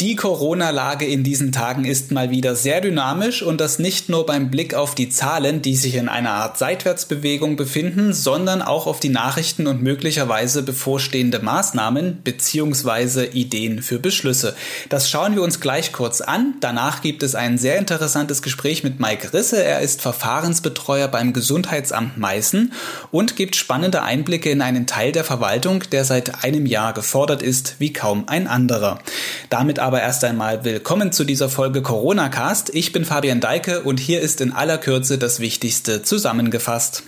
Die Corona-Lage in diesen Tagen ist mal wieder sehr dynamisch und das nicht nur beim Blick auf die Zahlen, die sich in einer Art Seitwärtsbewegung befinden, sondern auch auf die Nachrichten und möglicherweise bevorstehende Maßnahmen bzw. Ideen für Beschlüsse. Das schauen wir uns gleich kurz an. Danach gibt es ein sehr interessantes Gespräch mit Mike Risse. Er ist Verfahrensbetreuer beim Gesundheitsamt Meißen und gibt spannende Einblicke in einen Teil der Verwaltung, der seit einem Jahr gefordert ist wie kaum ein anderer. Damit aber erst einmal willkommen zu dieser Folge Corona Cast. Ich bin Fabian Deike und hier ist in aller Kürze das Wichtigste zusammengefasst.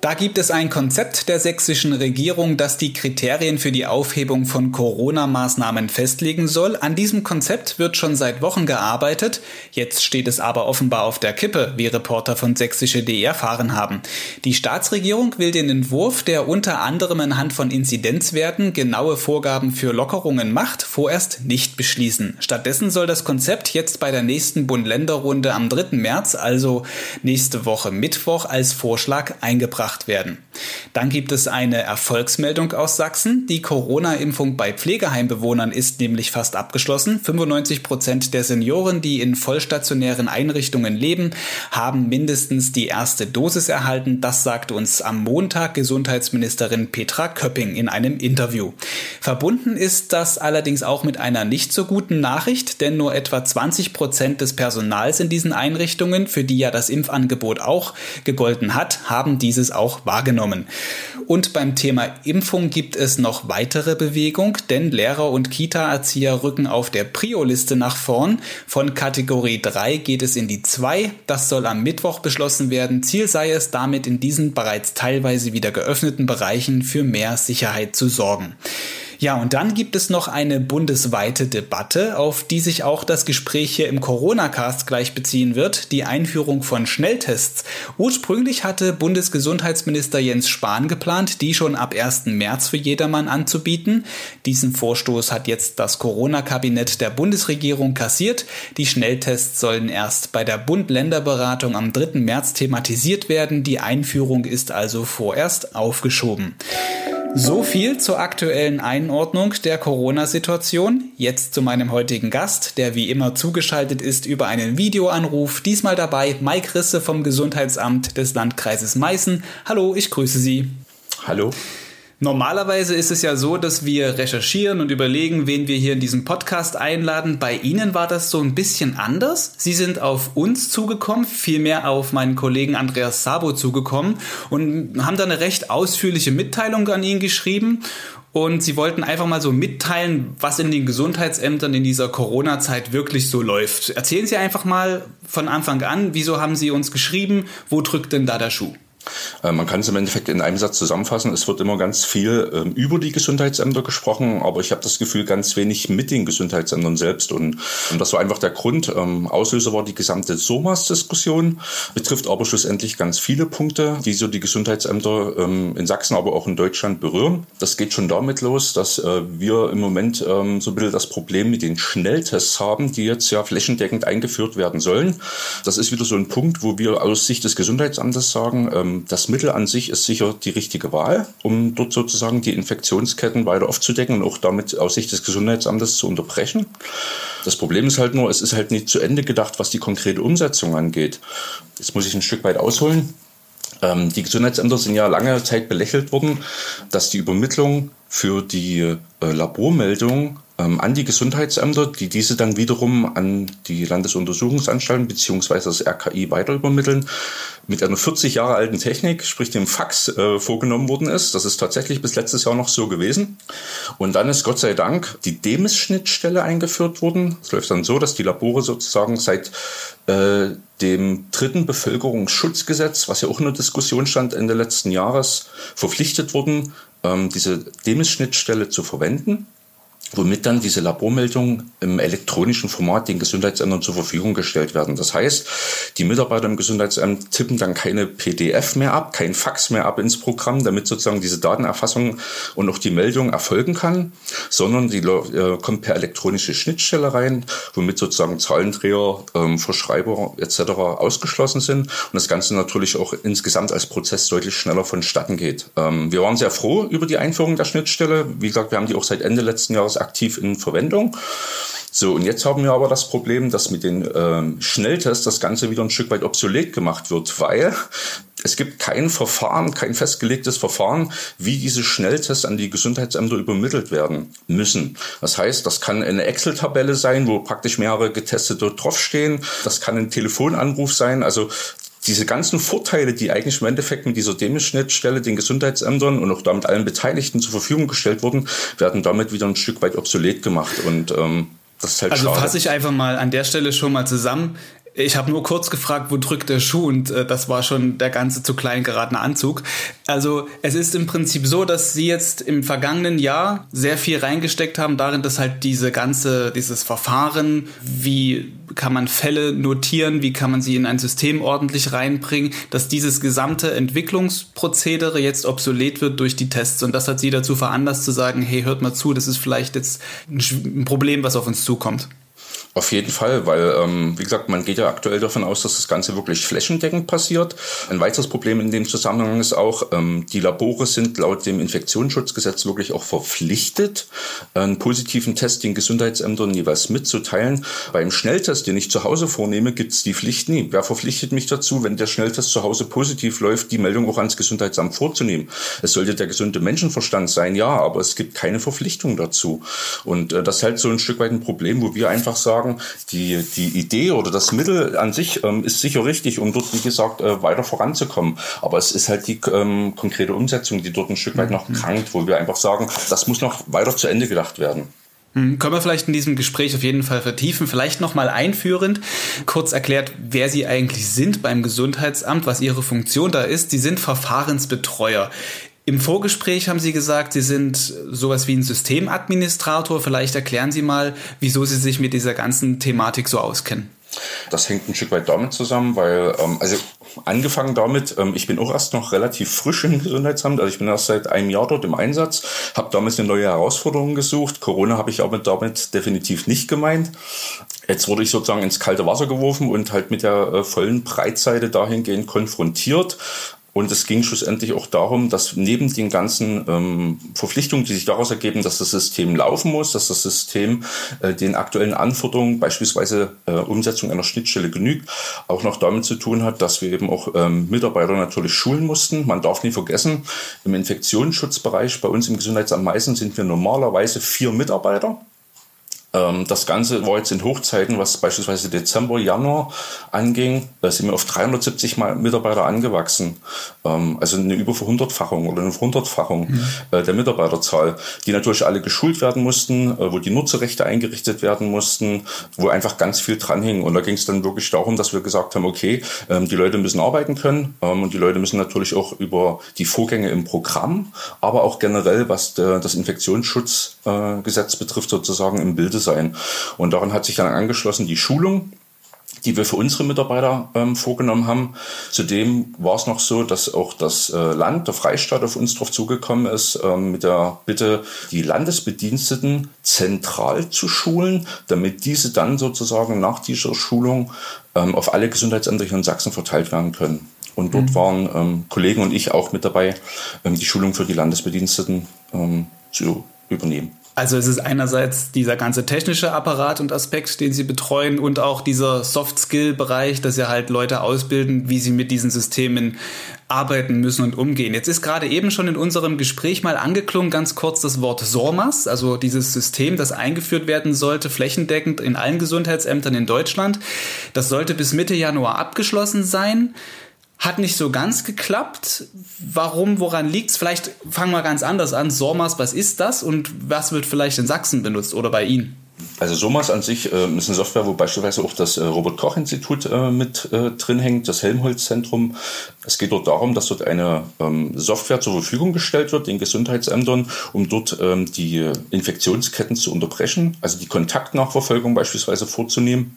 Da gibt es ein Konzept der sächsischen Regierung, das die Kriterien für die Aufhebung von Corona-Maßnahmen festlegen soll. An diesem Konzept wird schon seit Wochen gearbeitet. Jetzt steht es aber offenbar auf der Kippe, wie Reporter von sächsische.de erfahren haben. Die Staatsregierung will den Entwurf, der unter anderem anhand von Inzidenzwerten genaue Vorgaben für Lockerungen macht, vorerst nicht beschließen. Stattdessen soll das Konzept jetzt bei der nächsten Bund-Länder-Runde am 3. März, also nächste Woche Mittwoch, als Vorschlag eingebracht gebracht werden. Dann gibt es eine Erfolgsmeldung aus Sachsen. Die Corona-Impfung bei Pflegeheimbewohnern ist nämlich fast abgeschlossen. 95 Prozent der Senioren, die in vollstationären Einrichtungen leben, haben mindestens die erste Dosis erhalten. Das sagte uns am Montag Gesundheitsministerin Petra Köpping in einem Interview. Verbunden ist das allerdings auch mit einer nicht so guten Nachricht, denn nur etwa 20 Prozent des Personals in diesen Einrichtungen, für die ja das Impfangebot auch gegolten hat, haben dieses auch wahrgenommen. Und beim Thema Impfung gibt es noch weitere Bewegung, denn Lehrer und Kita-Erzieher rücken auf der Prio-Liste nach vorn. Von Kategorie 3 geht es in die 2. Das soll am Mittwoch beschlossen werden. Ziel sei es damit in diesen bereits teilweise wieder geöffneten Bereichen für mehr Sicherheit zu sorgen. Ja, und dann gibt es noch eine bundesweite Debatte, auf die sich auch das Gespräch hier im Corona-Cast gleich beziehen wird, die Einführung von Schnelltests. Ursprünglich hatte Bundesgesundheitsminister Jens Spahn geplant, die schon ab 1. März für jedermann anzubieten. Diesen Vorstoß hat jetzt das Corona-Kabinett der Bundesregierung kassiert. Die Schnelltests sollen erst bei der Bund-Länder-Beratung am 3. März thematisiert werden. Die Einführung ist also vorerst aufgeschoben. So viel zur aktuellen Einordnung der Corona-Situation. Jetzt zu meinem heutigen Gast, der wie immer zugeschaltet ist über einen Videoanruf. Diesmal dabei Mike Risse vom Gesundheitsamt des Landkreises Meißen. Hallo, ich grüße Sie. Hallo. Normalerweise ist es ja so, dass wir recherchieren und überlegen, wen wir hier in diesem Podcast einladen. Bei Ihnen war das so ein bisschen anders. Sie sind auf uns zugekommen, vielmehr auf meinen Kollegen Andreas Sabo zugekommen und haben da eine recht ausführliche Mitteilung an ihn geschrieben. Und sie wollten einfach mal so mitteilen, was in den Gesundheitsämtern in dieser Corona-Zeit wirklich so läuft. Erzählen Sie einfach mal von Anfang an, wieso haben Sie uns geschrieben, wo drückt denn da der Schuh? Äh, man kann es im Endeffekt in einem Satz zusammenfassen. Es wird immer ganz viel ähm, über die Gesundheitsämter gesprochen, aber ich habe das Gefühl, ganz wenig mit den Gesundheitsämtern selbst. Und, und das war einfach der Grund. Ähm, Auslöser war die gesamte SOMAS-Diskussion, betrifft aber schlussendlich ganz viele Punkte, die so die Gesundheitsämter ähm, in Sachsen, aber auch in Deutschland berühren. Das geht schon damit los, dass äh, wir im Moment ähm, so ein bisschen das Problem mit den Schnelltests haben, die jetzt ja flächendeckend eingeführt werden sollen. Das ist wieder so ein Punkt, wo wir aus Sicht des Gesundheitsamtes sagen, ähm, das Mittel an sich ist sicher die richtige Wahl, um dort sozusagen die Infektionsketten weiter aufzudecken und auch damit aus Sicht des Gesundheitsamtes zu unterbrechen. Das Problem ist halt nur, es ist halt nicht zu Ende gedacht, was die konkrete Umsetzung angeht. Jetzt muss ich ein Stück weit ausholen. Ähm, die Gesundheitsämter sind ja lange Zeit belächelt worden, dass die Übermittlung für die äh, Labormeldung ähm, an die Gesundheitsämter, die diese dann wiederum an die Landesuntersuchungsanstalten bzw. das RKI weiter übermitteln, mit einer 40 Jahre alten Technik, sprich dem Fax, äh, vorgenommen worden ist. Das ist tatsächlich bis letztes Jahr noch so gewesen. Und dann ist Gott sei Dank die Demis-Schnittstelle eingeführt worden. Es läuft dann so, dass die Labore sozusagen seit äh, dem dritten Bevölkerungsschutzgesetz, was ja auch in der Diskussion stand Ende letzten Jahres, verpflichtet wurden, ähm, diese Demis-Schnittstelle zu verwenden. Womit dann diese Labormeldungen im elektronischen Format den Gesundheitsämtern zur Verfügung gestellt werden. Das heißt, die Mitarbeiter im Gesundheitsamt tippen dann keine PDF mehr ab, kein Fax mehr ab ins Programm, damit sozusagen diese Datenerfassung und auch die Meldung erfolgen kann, sondern die äh, kommt per elektronische Schnittstelle rein, womit sozusagen Zahlendreher, ähm, Verschreiber etc. ausgeschlossen sind und das Ganze natürlich auch insgesamt als Prozess deutlich schneller vonstatten geht. Ähm, wir waren sehr froh über die Einführung der Schnittstelle. Wie gesagt, wir haben die auch seit Ende letzten Jahres aktiv in Verwendung. So, und jetzt haben wir aber das Problem, dass mit den ähm, Schnelltests das Ganze wieder ein Stück weit obsolet gemacht wird, weil es gibt kein Verfahren, kein festgelegtes Verfahren, wie diese Schnelltests an die Gesundheitsämter übermittelt werden müssen. Das heißt, das kann eine Excel-Tabelle sein, wo praktisch mehrere Getestete draufstehen. Das kann ein Telefonanruf sein. Also diese ganzen Vorteile, die eigentlich im Endeffekt mit dieser Demis-Schnittstelle den Gesundheitsämtern und auch damit allen Beteiligten zur Verfügung gestellt wurden, werden damit wieder ein Stück weit obsolet gemacht. Und ähm, das ist halt also schade. fasse ich einfach mal an der Stelle schon mal zusammen. Ich habe nur kurz gefragt, wo drückt der Schuh und äh, das war schon der ganze zu klein geratene Anzug. Also es ist im Prinzip so, dass sie jetzt im vergangenen Jahr sehr viel reingesteckt haben darin, dass halt diese ganze, dieses Verfahren, wie kann man Fälle notieren, wie kann man sie in ein System ordentlich reinbringen, dass dieses gesamte Entwicklungsprozedere jetzt obsolet wird durch die Tests. Und das hat sie dazu veranlasst zu sagen, hey, hört mal zu, das ist vielleicht jetzt ein Problem, was auf uns zukommt. Auf jeden Fall, weil, ähm, wie gesagt, man geht ja aktuell davon aus, dass das Ganze wirklich flächendeckend passiert. Ein weiteres Problem in dem Zusammenhang ist auch, ähm, die Labore sind laut dem Infektionsschutzgesetz wirklich auch verpflichtet, einen positiven Test den Gesundheitsämtern jeweils mitzuteilen. Beim Schnelltest, den ich zu Hause vornehme, gibt es die Pflicht nie. Wer verpflichtet mich dazu, wenn der Schnelltest zu Hause positiv läuft, die Meldung auch ans Gesundheitsamt vorzunehmen? Es sollte der gesunde Menschenverstand sein, ja, aber es gibt keine Verpflichtung dazu. Und äh, das ist halt so ein Stück weit ein Problem, wo wir einfach sagen, sagen, die, die Idee oder das Mittel an sich ähm, ist sicher richtig, um dort, wie gesagt, äh, weiter voranzukommen. Aber es ist halt die ähm, konkrete Umsetzung, die dort ein Stück weit noch mhm. krankt, wo wir einfach sagen, das muss noch weiter zu Ende gedacht werden. Mhm. Können wir vielleicht in diesem Gespräch auf jeden Fall vertiefen. Vielleicht nochmal einführend, kurz erklärt, wer Sie eigentlich sind beim Gesundheitsamt, was Ihre Funktion da ist. Sie sind Verfahrensbetreuer. Im Vorgespräch haben Sie gesagt, Sie sind sowas wie ein Systemadministrator. Vielleicht erklären Sie mal, wieso Sie sich mit dieser ganzen Thematik so auskennen. Das hängt ein Stück weit damit zusammen, weil, ähm, also angefangen damit, ähm, ich bin auch erst noch relativ frisch im Gesundheitsamt, also ich bin erst seit einem Jahr dort im Einsatz, habe damals eine neue Herausforderung gesucht. Corona habe ich aber damit definitiv nicht gemeint. Jetzt wurde ich sozusagen ins kalte Wasser geworfen und halt mit der äh, vollen Breitseite dahingehend konfrontiert. Und es ging schlussendlich auch darum, dass neben den ganzen ähm, Verpflichtungen, die sich daraus ergeben, dass das System laufen muss, dass das System äh, den aktuellen Anforderungen, beispielsweise äh, Umsetzung einer Schnittstelle genügt, auch noch damit zu tun hat, dass wir eben auch ähm, Mitarbeiter natürlich schulen mussten. Man darf nie vergessen, im Infektionsschutzbereich bei uns im Gesundheitsamt Meißen sind wir normalerweise vier Mitarbeiter. Ähm, das Ganze war jetzt in Hochzeiten, was beispielsweise Dezember, Januar anging, da sind wir auf 370 Mitarbeiter angewachsen. Ähm, also eine über Verhundertfachung oder eine Verhundertfachung mhm. Äh, der Mitarbeiterzahl, die natürlich alle geschult werden mussten, äh, wo die Nutzerrechte eingerichtet werden mussten, wo einfach ganz viel dran hing. Und da ging es dann wirklich darum, dass wir gesagt haben, okay, ähm, die Leute müssen arbeiten können und die Leute müssen natürlich auch über die Vorgänge im Programm, aber auch generell, was das Infektionsschutzgesetz betrifft, sozusagen im Bilde sein. Und daran hat sich dann angeschlossen die Schulung, die wir für unsere Mitarbeiter ähm, vorgenommen haben. Zudem war es noch so, dass auch das äh, Land, der Freistaat auf uns drauf zugekommen ist, ähm, mit der Bitte, die Landesbediensteten zentral zu schulen, damit diese dann sozusagen nach dieser Schulung ähm, auf alle Gesundheitsämter hier in Sachsen verteilt werden können. Und dort mhm. waren ähm, Kollegen und ich auch mit dabei, ähm, die Schulung für die Landesbediensteten ähm, zu übernehmen. Also es ist einerseits dieser ganze technische Apparat und Aspekt, den Sie betreuen und auch dieser Soft-Skill-Bereich, dass Sie halt Leute ausbilden, wie sie mit diesen Systemen arbeiten müssen und umgehen. Jetzt ist gerade eben schon in unserem Gespräch mal angeklungen, ganz kurz das Wort SORMAS, also dieses System, das eingeführt werden sollte, flächendeckend in allen Gesundheitsämtern in Deutschland. Das sollte bis Mitte Januar abgeschlossen sein. Hat nicht so ganz geklappt. Warum, woran liegt's? Vielleicht fangen wir ganz anders an. SORMAS, was ist das und was wird vielleicht in Sachsen benutzt oder bei Ihnen? Also SOMAS an sich äh, ist eine Software, wo beispielsweise auch das äh, Robert-Koch-Institut äh, mit äh, drin hängt, das Helmholtz-Zentrum. Es geht dort darum, dass dort eine ähm, Software zur Verfügung gestellt wird den Gesundheitsämtern, um dort ähm, die Infektionsketten zu unterbrechen, also die Kontaktnachverfolgung beispielsweise vorzunehmen.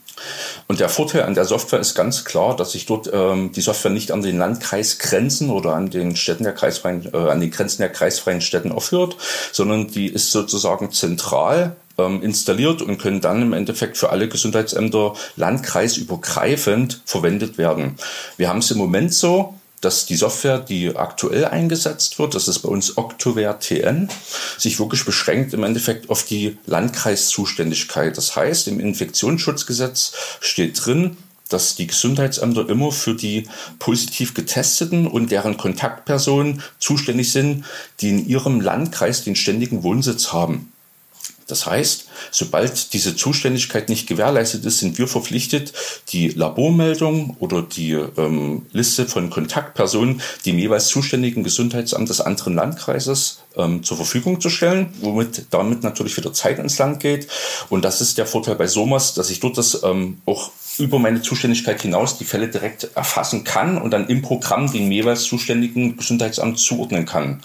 Und der Vorteil an der Software ist ganz klar, dass sich dort ähm, die Software nicht an den Landkreisgrenzen oder an den Städten der kreisfreien, äh, an den Grenzen der kreisfreien Städten aufhört, sondern die ist sozusagen zentral installiert und können dann im Endeffekt für alle Gesundheitsämter landkreisübergreifend verwendet werden. Wir haben es im Moment so, dass die Software, die aktuell eingesetzt wird, das ist bei uns Octoware TN, sich wirklich beschränkt im Endeffekt auf die Landkreiszuständigkeit. Das heißt, im Infektionsschutzgesetz steht drin, dass die Gesundheitsämter immer für die positiv getesteten und deren Kontaktpersonen zuständig sind, die in ihrem Landkreis den ständigen Wohnsitz haben. Das heißt, sobald diese Zuständigkeit nicht gewährleistet ist, sind wir verpflichtet, die Labormeldung oder die ähm, Liste von Kontaktpersonen dem jeweils zuständigen Gesundheitsamt des anderen Landkreises ähm, zur Verfügung zu stellen, womit damit natürlich wieder Zeit ins Land geht. Und das ist der Vorteil bei SOMAS, dass ich dort das ähm, auch über meine Zuständigkeit hinaus die Fälle direkt erfassen kann und dann im Programm dem jeweils zuständigen Gesundheitsamt zuordnen kann.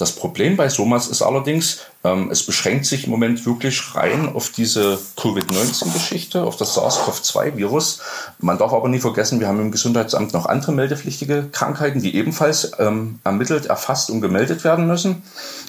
Das Problem bei SOMAS ist allerdings, ähm, es beschränkt sich im Moment wirklich rein auf diese Covid-19-Geschichte, auf das SARS-CoV-2-Virus. Man darf aber nie vergessen, wir haben im Gesundheitsamt noch andere meldepflichtige Krankheiten, die ebenfalls ähm, ermittelt, erfasst und gemeldet werden müssen.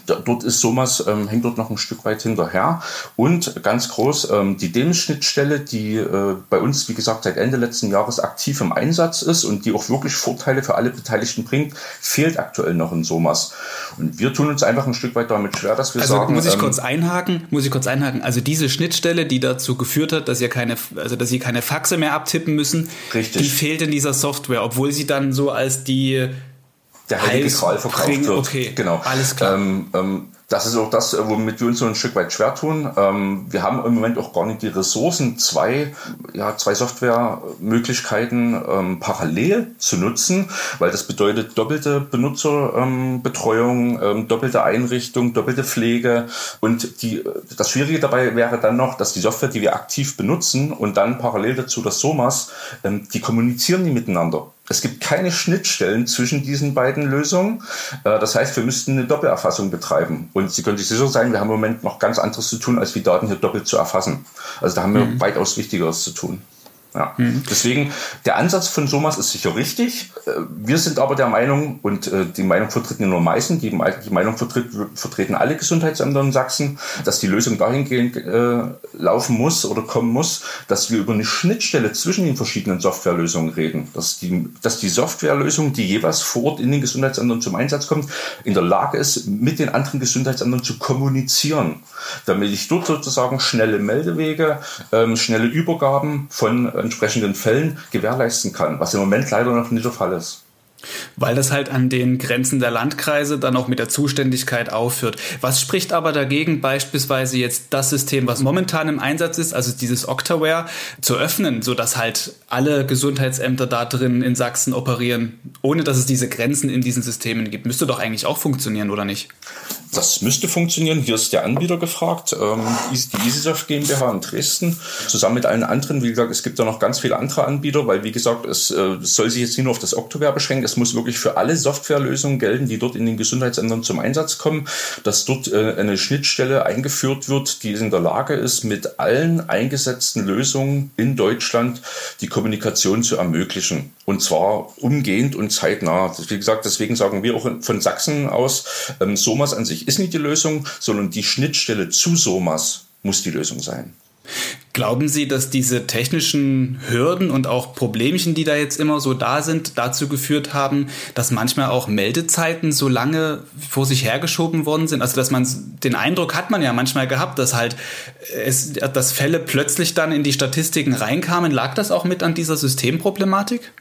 Dort ist SOMAS, ähm, hängt dort noch ein Stück weit hinterher. Und ganz groß, ähm, die DEMS-Schnittstelle, die äh, bei uns, wie gesagt, seit Ende letzten Jahres aktiv im Einsatz ist und die auch wirklich Vorteile für alle Beteiligten bringt, fehlt aktuell noch in SOMAS. Und wir tun uns einfach ein Stück weit damit schwer, dass wir also sagen. Muss ich ähm, kurz einhaken? Muss ich kurz einhaken? Also diese Schnittstelle, die dazu geführt hat, dass ihr keine, also dass sie keine Faxe mehr abtippen müssen, richtig. die fehlt in dieser Software, obwohl sie dann so als die der heilige Gral verkauft wird. Okay, genau. Alles klar. Ähm, ähm, das ist auch das, womit wir uns so ein Stück weit schwer tun. Ähm, wir haben im Moment auch gar nicht die Ressourcen, zwei, ja, zwei Softwaremöglichkeiten ähm, parallel zu nutzen, weil das bedeutet doppelte Benutzerbetreuung, ähm, doppelte Einrichtung, doppelte Pflege. Und die, das Schwierige dabei wäre dann noch, dass die Software, die wir aktiv benutzen und dann parallel dazu das SOMAS, die kommunizieren die miteinander. Es gibt keine Schnittstellen zwischen diesen beiden Lösungen. Äh, das heißt, wir müssten eine Doppelerfassung betreiben. Und Sie können sich sicher sein, wir haben im Moment noch ganz anderes zu tun, als die Daten hier doppelt zu erfassen. Also da haben wir mhm. weitaus Wichtigeres zu tun. Ja. Mhm. Deswegen, der Ansatz von SOMAS ist sicher richtig. Äh, wir sind aber der Meinung, und äh, die Meinung vertreten nur meisten, die, die Meinung vertritt, vertreten alle Gesundheitsämter in Sachsen, dass die Lösung dahingehend äh, laufen muss oder kommen muss, dass wir über eine Schnittstelle zwischen den verschiedenen Softwarelösungen reden. Dass die, dass die Softwarelösung, die jeweils vor Ort in den Gesundheitsämtern zum Einsatz kommt, in der Lage ist, mit den anderen Gesundheitsämtern zu kommunizieren. Damit ich dort sozusagen schnelle Meldewege, ähm, schnelle Übergaben von entsprechenden Fällen gewährleisten kann, was im Moment leider noch nicht der Fall ist. Weil das halt an den Grenzen der Landkreise dann auch mit der Zuständigkeit aufhört. Was spricht aber dagegen, beispielsweise jetzt das System, was momentan im Einsatz ist, also dieses Octaware, zu öffnen, sodass halt alle Gesundheitsämter da drin in Sachsen operieren, ohne dass es diese Grenzen in diesen Systemen gibt? Müsste doch eigentlich auch funktionieren, oder nicht? Das müsste funktionieren. Hier ist der Anbieter gefragt, ähm, die EasySoft GmbH in Dresden, zusammen mit allen anderen. Wie gesagt, es gibt da noch ganz viele andere Anbieter, weil wie gesagt, es, äh, soll sich jetzt nicht nur auf das Octaware beschränken, es muss wirklich für alle Softwarelösungen gelten, die dort in den Gesundheitsämtern zum Einsatz kommen, dass dort äh, eine Schnittstelle eingeführt wird, die in der Lage ist, mit allen eingesetzten Lösungen in Deutschland die Kommunikation zu ermöglichen. Und zwar umgehend und zeitnah. Wie gesagt, deswegen sagen wir auch von Sachsen aus, ähm, SOMAS an sich ist nicht die Lösung, sondern die Schnittstelle zu SOMAS muss die Lösung sein. Glauben Sie, dass diese technischen Hürden und auch Problemchen, die da jetzt immer so da sind, dazu geführt haben, dass manchmal auch Meldezeiten so lange vor sich hergeschoben worden sind? Also, dass man den Eindruck hat man ja manchmal gehabt, dass halt es, dass Fälle plötzlich dann in die Statistiken reinkamen. Lag das auch mit an dieser Systemproblematik?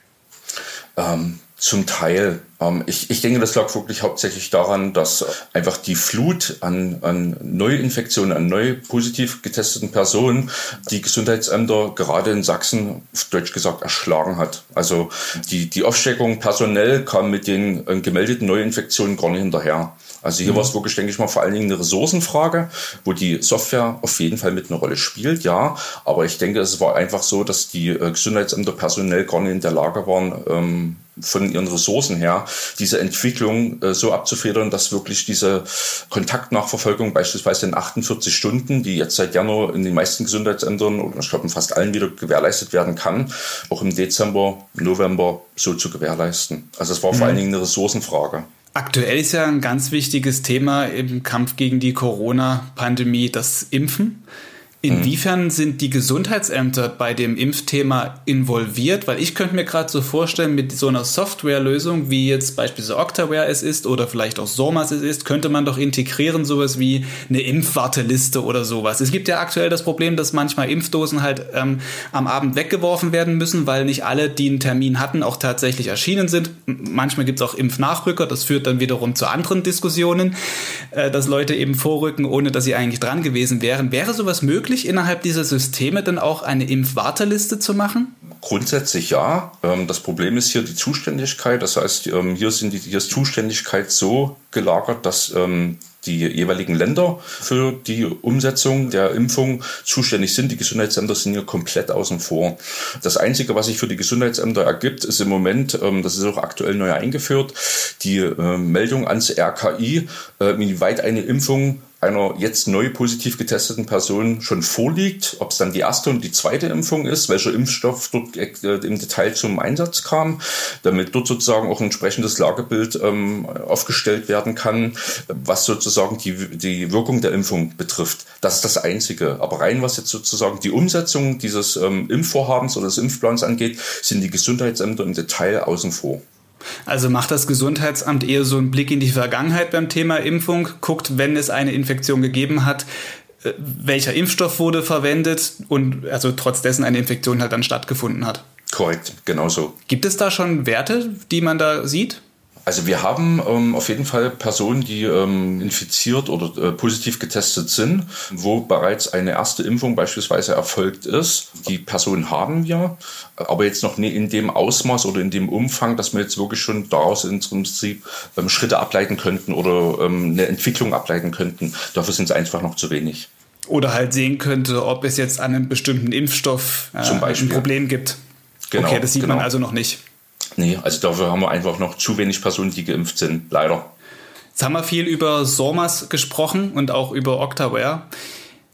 Ähm, zum Teil Ähm, ich, ich denke, das lag wirklich hauptsächlich daran, dass einfach die Flut an, an Neuinfektionen, an neu positiv getesteten Personen die Gesundheitsämter gerade in Sachsen, deutsch gesagt, erschlagen hat. Also die, die Aufsteckung personell kam mit den äh, gemeldeten Neuinfektionen gar nicht hinterher. Also hier mhm. war es wirklich, denke ich mal, vor allen Dingen eine Ressourcenfrage, wo die Software auf jeden Fall mit einer Rolle spielt, ja. Aber ich denke, es war einfach so, dass die äh, Gesundheitsämter personell gar nicht in der Lage waren, ähm, von ihren Ressourcen her, diese Entwicklung äh, so abzufedern, dass wirklich diese Kontaktnachverfolgung beispielsweise in 48 Stunden, die jetzt seit Januar in den meisten Gesundheitsämtern oder ich glaube in fast allen wieder gewährleistet werden kann, auch im Dezember, November so zu gewährleisten. Also es war mhm. vor allen Dingen eine Ressourcenfrage. Aktuell ist ja ein ganz wichtiges Thema im Kampf gegen die Corona-Pandemie das Impfen. Inwiefern sind die Gesundheitsämter bei dem Impfthema involviert? Weil ich könnte mir gerade so vorstellen, mit so einer Softwarelösung, wie jetzt beispielsweise Octaware es ist oder vielleicht auch SORMAS es ist, könnte man doch integrieren sowas wie eine Impfwarteliste oder sowas. Es gibt ja aktuell das Problem, dass manchmal Impfdosen halt ähm, am Abend weggeworfen werden müssen, weil nicht alle, die einen Termin hatten, auch tatsächlich erschienen sind. Manchmal gibt es auch Impfnachrücker, das führt dann wiederum zu anderen Diskussionen, äh, dass Leute eben vorrücken, ohne dass sie eigentlich dran gewesen wären. Wäre sowas möglich? Möglich, innerhalb dieser Systeme dann auch eine Impfwarteliste zu machen? Grundsätzlich ja. Ähm, das Problem ist hier die Zuständigkeit. Das heißt, ähm, hier, sind die, hier ist Zuständigkeit so gelagert, dass ähm, die jeweiligen Länder für die Umsetzung der Impfung zuständig sind. Die Gesundheitsämter sind hier komplett außen vor. Das Einzige, was sich für die Gesundheitsämter ergibt, ist im Moment, das ist auch aktuell neu eingeführt, die Meldung ans RKI, inwieweit eine Impfung einer jetzt neu positiv getesteten Person schon vorliegt, ob es dann die erste und die zweite Impfung ist, welcher Impfstoff dort äh, im Detail zum Einsatz kam, damit dort sozusagen auch ein entsprechendes Lagebild ähm, aufgestellt werden kann, was sozusagen die, die Wirkung der Impfung betrifft. Das ist das Einzige. Aber rein was jetzt sozusagen die Umsetzung dieses ähm, Impfvorhabens oder des Impfplans angeht, sind die Gesundheitsämter im Detail außen vor. Also macht das Gesundheitsamt eher so einen Blick in die Vergangenheit beim Thema Impfung, guckt, wenn es eine Infektion gegeben hat, äh, welcher Impfstoff wurde verwendet und also trotz dessen eine Infektion halt dann stattgefunden hat. Korrekt, genauso. Gibt es da schon Werte, die man da sieht? Also wir haben ähm, auf jeden Fall Personen, die ähm, infiziert oder äh, positiv getestet sind, wo bereits eine erste Impfung beispielsweise erfolgt ist. Die Personen haben wir, aber jetzt noch nie in dem Ausmaß oder in dem Umfang, dass wir jetzt wirklich schon daraus im Prinzip ähm, Schritte ableiten könnten oder ähm, eine Entwicklung ableiten könnten. Dafür sind es einfach noch zu wenig. Oder halt sehen könnte, ob es jetzt an einem bestimmten Impfstoff äh, ein Problem gibt. Genau, okay, das sieht genau. man also noch nicht. Nee, also dafür haben wir einfach noch zu wenig Personen, die geimpft sind, leider. Jetzt haben wir viel über SORMAS gesprochen und auch über Octaware.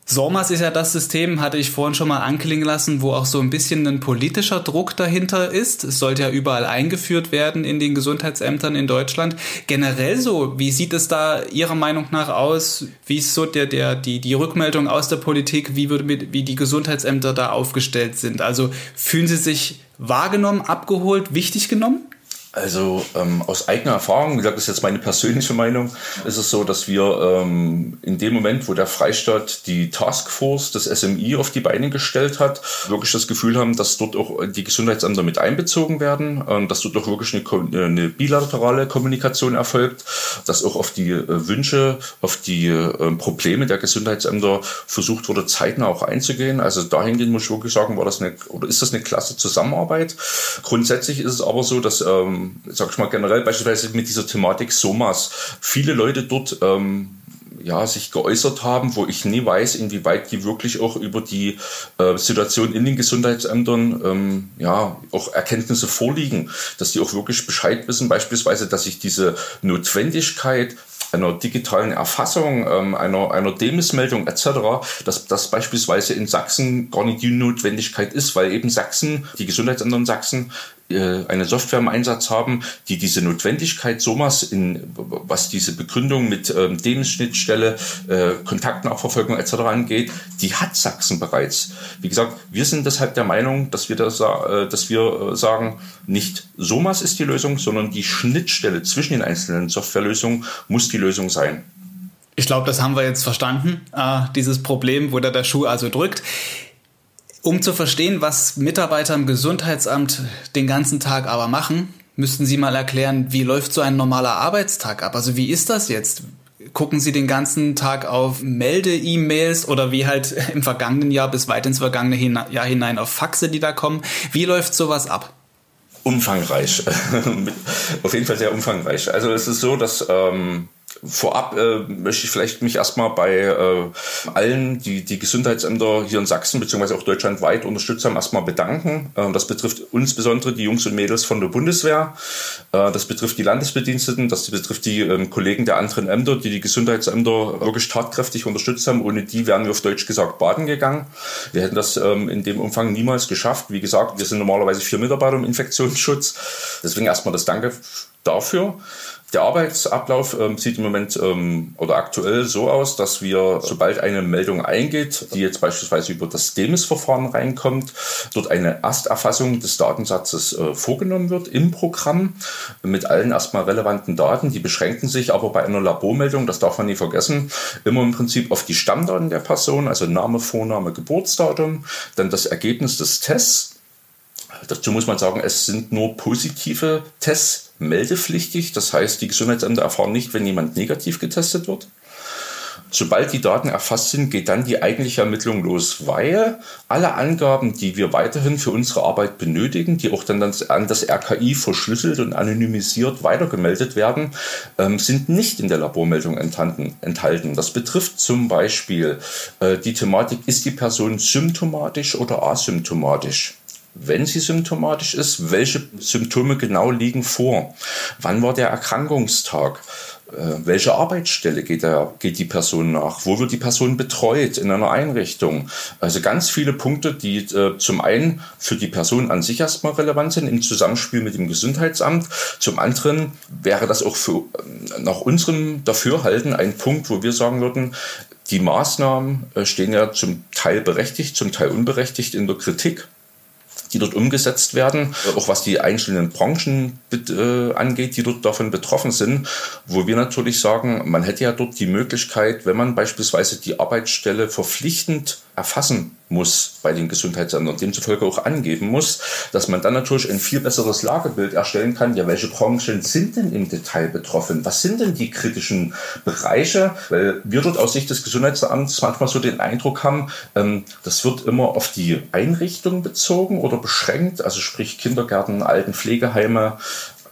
SORMAS ist ja das System, hatte ich vorhin schon mal anklingen lassen, wo auch so ein bisschen ein politischer Druck dahinter ist. Es sollte ja überall eingeführt werden in den Gesundheitsämtern in Deutschland. Generell so, wie sieht es da Ihrer Meinung nach aus? Wie ist so der, der, die, die Rückmeldung aus der Politik, wie, würde, wie die Gesundheitsämter da aufgestellt sind? Also fühlen Sie sich wahrgenommen, abgeholt, wichtig genommen? Also ähm, aus eigener Erfahrung, wie gesagt, das ist jetzt meine persönliche Meinung, ist es so, dass wir ähm, in dem Moment, wo der Freistaat die Taskforce des SMI auf die Beine gestellt hat, wirklich das Gefühl haben, dass dort auch die Gesundheitsämter mit einbezogen werden, äh, dass dort auch wirklich eine, eine, bilaterale Kommunikation erfolgt, dass auch auf die äh, Wünsche, auf die äh, Probleme der Gesundheitsämter versucht wurde, zeitnah auch einzugehen. Also dahingehend muss ich wirklich sagen, war das eine, oder ist das eine klasse Zusammenarbeit. Grundsätzlich ist es aber so, dass ähm, sag ich mal generell beispielsweise mit dieser Thematik SOMAS, viele Leute dort ähm, ja, sich geäußert haben, wo ich nie weiß, inwieweit die wirklich auch über die äh, Situation in den Gesundheitsämtern ähm, ja auch Erkenntnisse vorliegen, dass die auch wirklich Bescheid wissen, beispielsweise, dass sich diese Notwendigkeit einer digitalen Erfassung, ähm, einer, einer Demismeldung etc., dass das beispielsweise in Sachsen gar nicht die Notwendigkeit ist, weil eben Sachsen, die Gesundheitsämter in Sachsen eine Software im Einsatz haben, die diese Notwendigkeit SOMAS in, was diese Begründung mit ähm, Demis-Schnittstelle, äh, Kontaktnachverfolgung etc. angeht, die hat Sachsen bereits. Wie gesagt, wir sind deshalb der Meinung, dass wir, das, äh, dass wir äh, sagen, nicht SOMAS ist die Lösung, sondern die Schnittstelle zwischen den einzelnen Softwarelösungen muss die Lösung sein. Ich glaube, das haben wir jetzt verstanden, äh, dieses Problem, wo da der Schuh also drückt. Um zu verstehen, was Mitarbeiter im Gesundheitsamt den ganzen Tag aber machen, müssten Sie mal erklären, wie läuft so ein normaler Arbeitstag ab? Also wie ist das jetzt? Gucken Sie den ganzen Tag auf Melde-E-Mails oder wie halt im vergangenen Jahr bis weit ins vergangene Jahr hinein auf Faxe, die da kommen? Wie läuft sowas ab? Umfangreich. auf jeden Fall sehr umfangreich. Also es ist so, dass ähm, Vorab äh, möchte ich vielleicht mich erstmal bei äh, allen, die die Gesundheitsämter hier in Sachsen bzw. auch deutschlandweit unterstützt haben, erstmal bedanken. Äh, das betrifft insbesondere die Jungs und Mädels von der Bundeswehr. Äh, das betrifft die Landesbediensteten, das betrifft die ähm, Kollegen der anderen Ämter, die die Gesundheitsämter wirklich tatkräftig unterstützt haben. Ohne die wären wir auf Deutsch gesagt baden gegangen. Wir hätten das ähm, in dem Umfang niemals geschafft. Wie gesagt, wir sind normalerweise vier Mitarbeiter im Infektionsschutz. Deswegen erstmal das Danke dafür. Der Arbeitsablauf ähm, sieht im Moment ähm, oder aktuell so aus, dass wir, sobald eine Meldung eingeht, die jetzt beispielsweise über das DEMIS-Verfahren reinkommt, dort eine Ersterfassung des Datensatzes äh, vorgenommen wird im Programm mit allen erstmal relevanten Daten. Die beschränken sich aber bei einer Labormeldung, das darf man nie vergessen, immer im Prinzip auf die Stammdaten der Person, also Name, Vorname, Geburtsdatum, dann das Ergebnis des Tests. Dazu muss man sagen, es sind nur positive Tests meldepflichtig. Das heißt, die Gesundheitsämter erfahren nicht, wenn jemand negativ getestet wird. Sobald die Daten erfasst sind, geht dann die eigentliche Ermittlung los, weil alle Angaben, die wir weiterhin für unsere Arbeit benötigen, die auch dann an das RKI verschlüsselt und anonymisiert weitergemeldet werden, ähm, sind nicht in der Labormeldung enthalten. Das betrifft zum Beispiel äh, die Thematik, ist die Person symptomatisch oder asymptomatisch? Wenn sie symptomatisch ist, welche Symptome genau liegen vor? Wann war der Erkrankungstag? Äh, welche Arbeitsstelle geht, der, geht die Person nach? Wo wird die Person betreut in einer Einrichtung? Also ganz viele Punkte, die äh, zum einen für die Person an sich erstmal relevant sind im Zusammenspiel mit dem Gesundheitsamt. Zum anderen wäre das auch für, äh, nach unserem Dafürhalten ein Punkt, wo wir sagen würden, die Maßnahmen äh, stehen ja zum Teil berechtigt, zum Teil unberechtigt in der Kritik die dort umgesetzt werden, auch was die einzelnen Branchen äh, angeht, die dort davon betroffen sind, wo wir natürlich sagen, man hätte ja dort die Möglichkeit, wenn man beispielsweise die Arbeitsstelle verpflichtend erfassen muss bei den Gesundheitsämtern, demzufolge auch angeben muss, dass man dann natürlich ein viel besseres Lagebild erstellen kann. Ja, welche Branchen sind denn im Detail betroffen? Was sind denn die kritischen Bereiche? Weil wir dort aus Sicht des Gesundheitsamts manchmal so den Eindruck haben, ähm, das wird immer auf die Einrichtung bezogen oder beschränkt, also sprich Kindergärten, Altenpflegeheime,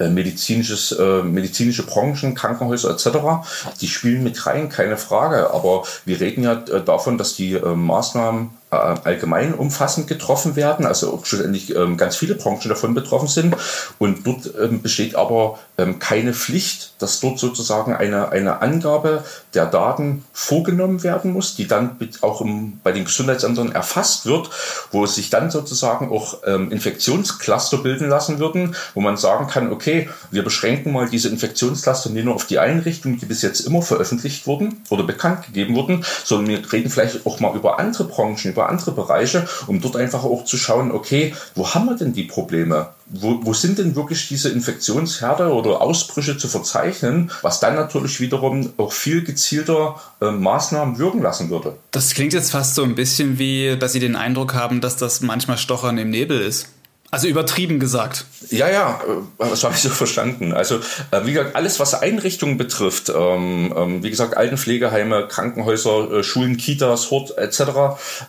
äh, medizinisches, äh, medizinische Branchen, Krankenhäuser etc., die spielen mit rein, keine Frage. Aber wir reden ja äh, davon, dass die äh, Maßnahmen allgemein umfassend getroffen werden, also auch schlussendlich ähm, ganz viele Branchen davon betroffen sind. Und dort ähm, besteht aber ähm, keine Pflicht, dass dort sozusagen eine, eine Angabe der Daten vorgenommen werden muss, die dann auch im, bei den Gesundheitsämtern erfasst wird, wo sich dann sozusagen auch Infektionscluster bilden lassen würden, wo man sagen kann, okay, wir beschränken mal diese Infektionscluster nicht nur auf die Einrichtungen, die bis jetzt immer veröffentlicht wurden oder bekannt gegeben wurden, sondern wir reden vielleicht auch mal über andere Branchen, über andere Bereiche, um dort einfach auch zu schauen, okay, wo haben wir denn die Probleme? Wo, wo sind denn wirklich diese Infektionsherde oder Ausbrüche zu verzeichnen, was dann natürlich wiederum auch viel gezielter äh, Maßnahmen wirken lassen würde? Das klingt jetzt fast so ein bisschen wie, dass Sie den Eindruck haben, dass das manchmal Stochern im Nebel ist. Also übertrieben gesagt. Ja, ja, äh, das habe ich so verstanden. Also äh, wie gesagt, alles, was Einrichtungen betrifft, ähm, ähm, wie gesagt, Altenpflegeheime, Krankenhäuser, äh, Schulen, Kitas, Hort etc.,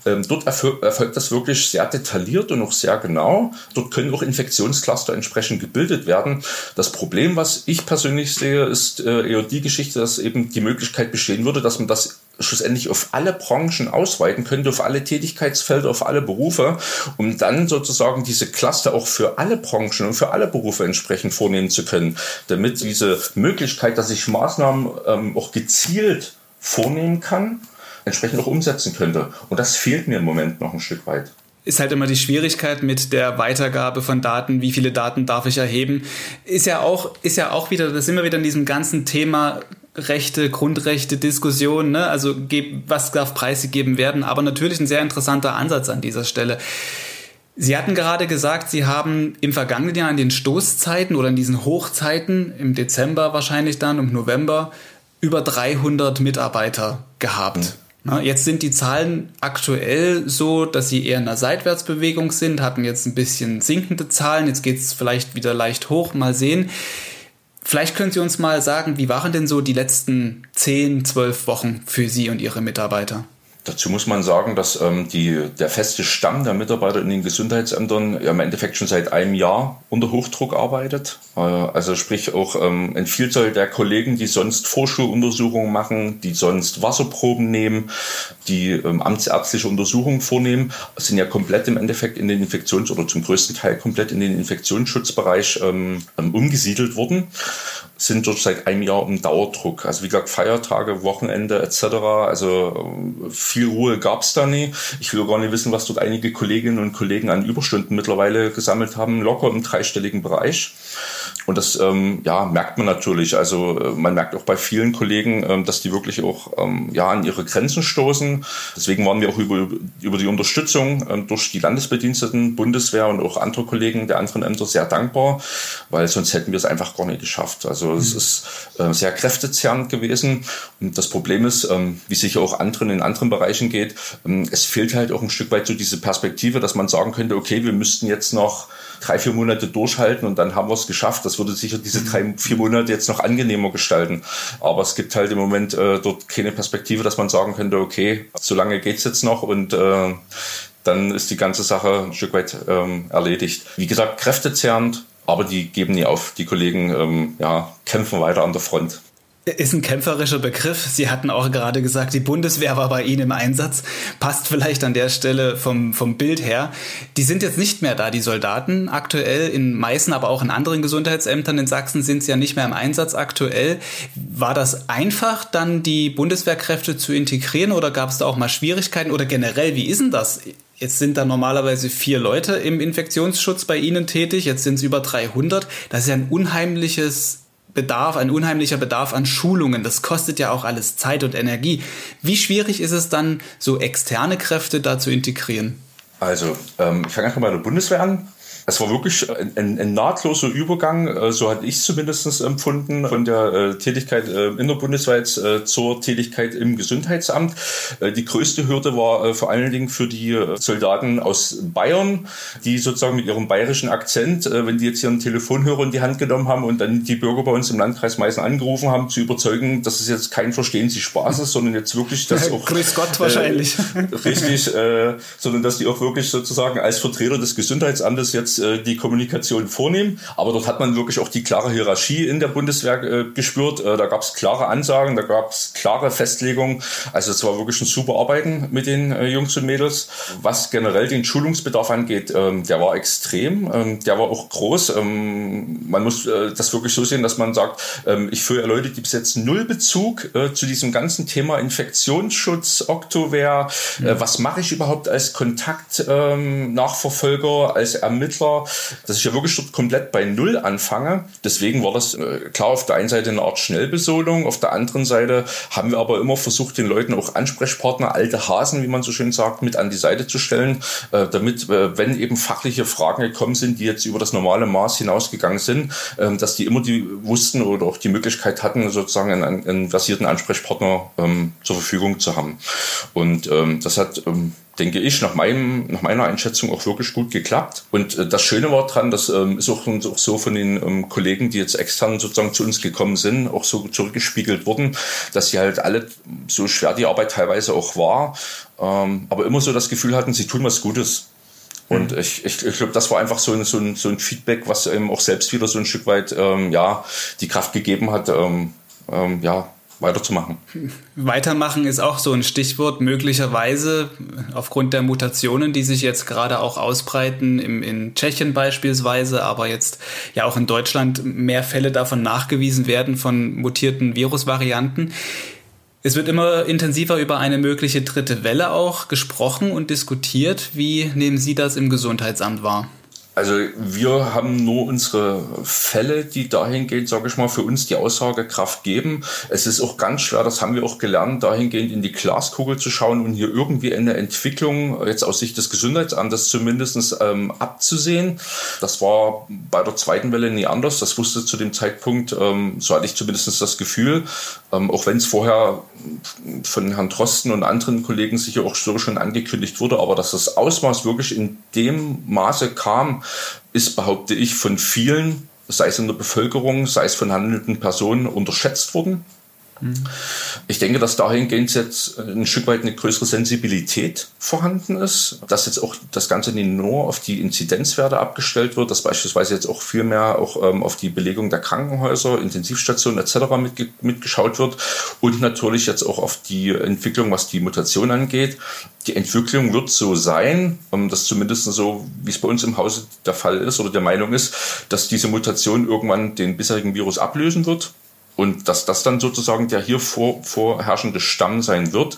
ähm, dort erfolgt das wirklich sehr detailliert und auch sehr genau. Dort können auch Infektionscluster entsprechend gebildet werden. Das Problem, was ich persönlich sehe, ist eher die Geschichte, dass eben die Möglichkeit bestehen würde, dass man das schlussendlich auf alle Branchen ausweiten könnte, auf alle Tätigkeitsfelder, auf alle Berufe, um dann sozusagen diese Cluster auch für alle Branchen und für alle Berufe entsprechend vornehmen zu können, damit diese Möglichkeit, dass ich Maßnahmen ähm, auch gezielt vornehmen kann, entsprechend auch umsetzen könnte. Und das fehlt mir im Moment noch ein Stück weit. Ist halt immer die Schwierigkeit mit der Weitergabe von Daten, wie viele Daten darf ich erheben, ist ja auch, ist ja auch wieder, da sind wir wieder in diesem ganzen Thema Rechte, Grundrechte, Diskussion, ne? also was darf preisgegeben werden, aber natürlich ein sehr interessanter Ansatz an dieser Stelle. Sie hatten gerade gesagt, Sie haben im vergangenen Jahr in den Stoßzeiten oder in diesen Hochzeiten, im Dezember wahrscheinlich dann, im November, über 300 Mitarbeiter gehabt. Mhm. Jetzt sind die Zahlen aktuell so, dass sie eher in einer Seitwärtsbewegung sind, hatten jetzt ein bisschen sinkende Zahlen, jetzt geht es vielleicht wieder leicht hoch, mal sehen. Vielleicht können Sie uns mal sagen, wie waren denn so die letzten 10, 12 Wochen für Sie und Ihre Mitarbeiter? Dazu muss man sagen, dass ähm, die, der feste Stamm der Mitarbeiter in den Gesundheitsämtern ja, im Endeffekt schon seit einem Jahr unter Hochdruck arbeitet. Äh, also sprich auch ähm, ein Vielzahl der Kollegen, die sonst Vorschuluntersuchungen machen, die sonst Wasserproben nehmen, die ähm, amtsärztliche Untersuchungen vornehmen, sind ja komplett im Endeffekt in den Infektions- oder zum größten Teil komplett in den Infektionsschutzbereich ähm, ähm umgesiedelt worden sind dort seit einem Jahr im Dauerdruck. Also wie gesagt, Feiertage, Wochenende etc. Also äh, viel Ruhe gab es da nie. Ich will gar nicht wissen, was dort einige Kolleginnen und Kollegen an Überstunden mittlerweile gesammelt haben, locker im dreistelligen Bereich. Und das ähm, ja, merkt man natürlich. Also äh, man merkt auch bei vielen Kollegen, ähm, dass die wirklich auch ähm, ja, an ihre Grenzen stoßen. Deswegen waren wir auch über, über die Unterstützung ähm, durch die Landesbediensteten, Bundeswehr und auch andere Kollegen der anderen Ämter sehr dankbar, weil sonst hätten wir es einfach gar nicht geschafft. Also es mhm. ist äh, sehr kräftezerrend gewesen. Und das Problem ist, ähm, wie sich auch anderen in anderen Bereichen geht, ähm, es fehlt halt auch ein Stück weit so diese Perspektive, dass man sagen könnte, okay, wir müssten jetzt noch drei, vier Monate durchhalten und dann haben wir es geschafft. Das würde sicher diese drei, vier Monate jetzt noch angenehmer gestalten. Aber es gibt halt im Moment äh, dort keine Perspektive, dass man sagen könnte, okay, so lange geht's jetzt noch und äh, dann ist die ganze Sache ein Stück weit ähm, erledigt. Wie gesagt, kräftezerrend, aber die geben nie auf. Die Kollegen ähm, ja, kämpfen weiter an der Front. Ist ein kämpferischer Begriff. Sie hatten auch gerade gesagt, die Bundeswehr war bei Ihnen im Einsatz. Passt vielleicht an der Stelle vom, vom Bild her. Die sind jetzt nicht mehr da, die Soldaten. Aktuell in Meißen, aber auch in anderen Gesundheitsämtern in Sachsen sind sie ja nicht mehr im Einsatz aktuell. War das einfach, dann die Bundeswehrkräfte zu integrieren oder gab es da auch mal Schwierigkeiten? Oder generell, wie ist denn das? Jetzt sind da normalerweise vier Leute im Infektionsschutz bei Ihnen tätig. Jetzt sind es über 300. Das ist ja ein unheimliches Bedarf, ein unheimlicher Bedarf an Schulungen. Das kostet ja auch alles Zeit und Energie. Wie schwierig ist es dann, so externe Kräfte da zu integrieren? Also, ähm, ich fange einfach mal bei der Bundeswehr an. Es war wirklich ein, ein nahtloser Übergang, äh, so hatte ich es zumindest empfunden, von der äh, Tätigkeit äh, in der Bundesweit zur Tätigkeit im Gesundheitsamt. Die größte Hürde war vor allen Dingen für die Soldaten aus Bayern, die sozusagen mit ihrem bayerischen Akzent, wenn die jetzt ihren Telefonhörer in die Hand genommen haben und dann die Bürger bei uns im Landkreis Meißen angerufen haben, zu überzeugen, dass es jetzt kein Verstehen Sie Spaß ist, sondern jetzt wirklich das auch. Grüß Gott wahrscheinlich. Äh, richtig, äh, sondern dass die auch wirklich sozusagen als Vertreter des Gesundheitsamtes jetzt äh, die Kommunikation vornehmen. Aber dort hat man wirklich auch die klare Hierarchie in der Bundeswehr äh, gespürt. Äh, da gab es klare Ansagen, da gab es klare Festlegungen. Also es war wirklich ein super Arbeiten mit den äh, Jungs und Mädels. Was generell den Schulungsbedarf angeht, ähm, der war extrem, ähm, der war auch groß. Ähm, man muss äh, das wirklich so sehen, dass man sagt, ähm, ich führe Leute, die bis jetzt null Bezug äh, zu diesem ganzen Thema Infektionsschutz, Oktover, mhm. was mache ich überhaupt als Kontaktnachverfolger, ähm, als Ermittler, war, dass ich ja wirklich dort komplett bei Null anfange. Deswegen war das äh, klar auf der einen Seite eine Art Schnellbesolung, auf der anderen Seite haben wir aber immer versucht, den Leuten auch Ansprechpartner, alte Hasen, wie man so schön sagt, mit an die Seite zu stellen, äh, damit, äh, wenn eben fachliche Fragen gekommen sind, die jetzt über das normale Maß hinausgegangen sind, ähm, dass die immer die wussten oder auch die Möglichkeit hatten, sozusagen einen, einen versierten Ansprechpartner ähm, zur Verfügung zu haben. Und ähm, das hat denke ich, nach, meinem, nach meiner Einschätzung auch wirklich gut geklappt. Und äh, das Schöne war dran, das ähm, ist auch, auch, so von den ähm, Kollegen, die jetzt extern sozusagen zu uns gekommen sind, auch so zurückgespiegelt wurden, dass sie halt alle, so schwer die Arbeit teilweise auch war, ähm, aber immer so das Gefühl hatten, sie tun was Gutes. Und mhm. ich, ich, ich glaube, das war einfach so ein, so, ein, so ein Feedback, was eben auch selbst wieder so ein Stück weit ähm, ja, die Kraft gegeben hat, ähm, ähm, ja, weiterzumachen. Weitermachen ist auch so ein Stichwort. Möglicherweise aufgrund der Mutationen, die sich jetzt gerade auch ausbreiten, im, in Tschechien beispielsweise, aber jetzt ja auch in Deutschland mehr Fälle davon nachgewiesen werden von mutierten Virusvarianten. Es wird immer intensiver über eine mögliche dritte Welle auch gesprochen und diskutiert. Wie nehmen Sie das im Gesundheitsamt wahr? Also wir haben nur unsere Fälle, die dahingehend, sage ich mal, für uns die Aussagekraft geben. Es ist auch ganz schwer, das haben wir auch gelernt, dahingehend in die Glaskugel zu schauen und hier irgendwie eine Entwicklung, jetzt aus Sicht des Gesundheitsamtes zumindest ähm, abzusehen. Das war bei der zweiten Welle nie anders. Das wusste zu dem Zeitpunkt, ähm, so hatte ich zumindest das Gefühl, ähm, auch wenn es vorher von Herrn Drosten und anderen Kollegen sicher auch so schon angekündigt wurde, aber dass das Ausmaß wirklich in dem Maße kam, ist, behaupte ich, von vielen, sei es in der Bevölkerung, sei es von handelnden Personen, unterschätzt worden. Ich denke, dass dahingehend jetzt ein Stück weit eine größere Sensibilität vorhanden ist, dass jetzt auch das Ganze nicht nur auf die Inzidenzwerte abgestellt wird, dass beispielsweise jetzt auch viel mehr auch ähm, auf die Belegung der Krankenhäuser, Intensivstationen etc. Mitge mitgeschaut wird und natürlich jetzt auch auf die Entwicklung, was die Mutation angeht. Die Entwicklung wird so sein, ähm, dass zumindest so, wie es bei uns im Hause der Fall ist oder der Meinung ist, dass diese Mutation irgendwann den bisherigen Virus ablösen wird und dass das dann sozusagen der hier vor, vorherrschende Stamm sein wird.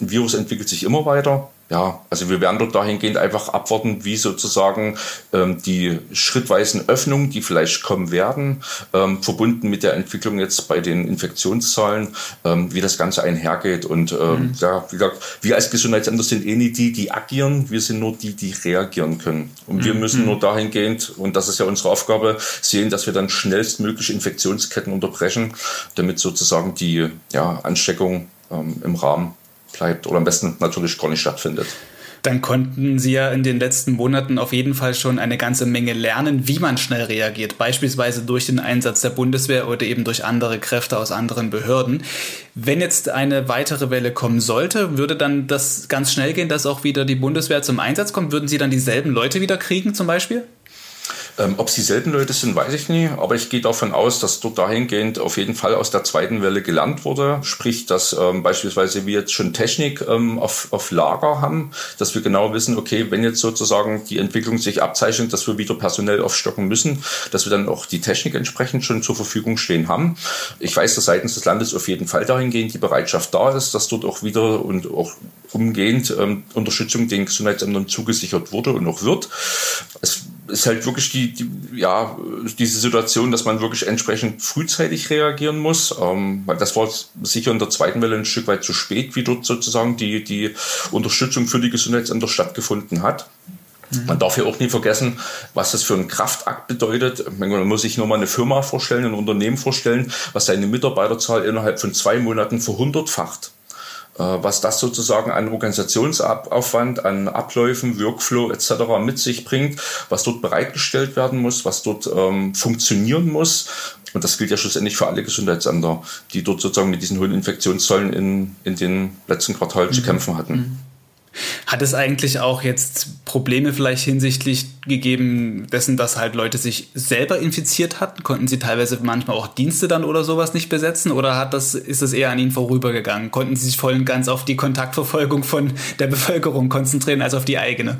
Ein Virus entwickelt sich immer weiter ja, also wir werden dort dahingehend einfach abwarten, wie sozusagen ähm, die schrittweisen Öffnungen, die vielleicht kommen werden, ähm, verbunden mit der Entwicklung jetzt bei den Infektionszahlen, ähm, wie das Ganze einhergeht. Und ähm, mhm. ja, wie gesagt, wir als Gesundheitsämter sind eh nicht die, die agieren, wir sind nur die, die reagieren können. Und mhm. wir müssen nur dahingehend, und das ist ja unsere Aufgabe, sehen, dass wir dann schnellstmöglich Infektionsketten unterbrechen, damit sozusagen die ja, Ansteckung ähm, im Rahmen bleibt oder am besten natürlich gar nicht stattfindet. Dann konnten Sie ja in den letzten Monaten auf jeden Fall schon eine ganze Menge lernen, wie man schnell reagiert, beispielsweise durch den Einsatz der Bundeswehr oder eben durch andere Kräfte aus anderen Behörden. Wenn jetzt eine weitere Welle kommen sollte, würde dann das ganz schnell gehen, dass auch wieder die Bundeswehr zum Einsatz kommt? Würden Sie dann dieselben Leute wieder kriegen zum Beispiel? Ähm, ob es dieselben Leute sind, weiß ich nie, aber ich gehe davon aus, dass dort dahingehend auf jeden Fall aus der zweiten Welle gelernt wurde. Sprich, dass ähm, beispielsweise wir jetzt schon Technik ähm, auf, auf Lager haben, dass wir genau wissen, okay, wenn jetzt sozusagen die Entwicklung sich abzeichnet, dass wir wieder personell aufstocken müssen, dass wir dann auch die Technik entsprechend schon zur Verfügung stehen haben. Ich weiß, dass seitens des Landes auf jeden Fall dahingehend die Bereitschaft da ist, dass dort auch wieder und auch umgehend ähm, Unterstützung den Gesundheitsämtern zugesichert wurde und noch wird. Es ist halt wirklich die, die, ja, diese Situation, dass man wirklich entsprechend frühzeitig reagieren muss. Ähm, weil das war sicher in der zweiten Welle ein Stück weit zu spät, wie dort sozusagen die, die Unterstützung für die Gesundheitsämter stattgefunden hat. Mhm. Man darf ja auch nie vergessen, was das für ein Kraftakt bedeutet. Man muss sich nur mal eine Firma vorstellen, ein Unternehmen vorstellen, was seine Mitarbeiterzahl innerhalb von zwei Monaten verhundertfacht. Äh, was das sozusagen an Organisationsaufwand, an Abläufen, Workflow etc. mit sich bringt, was dort bereitgestellt werden muss, was dort ähm, funktionieren muss. Und das gilt ja schlussendlich für alle Gesundheitsämter, die dort sozusagen mit diesen hohen Infektionszahlen in, in den letzten Quartalen mhm. zu kämpfen hatten. Mhm. Hat es eigentlich auch jetzt Probleme vielleicht hinsichtlich gegeben dessen, dass halt Leute sich selber infiziert hatten? Konnten sie teilweise manchmal auch Dienste dann oder sowas nicht besetzen? Oder hat das, ist es eher an ihnen vorübergegangen? Konnten sie sich voll und ganz auf die Kontaktverfolgung von der Bevölkerung konzentrieren als auf die eigene?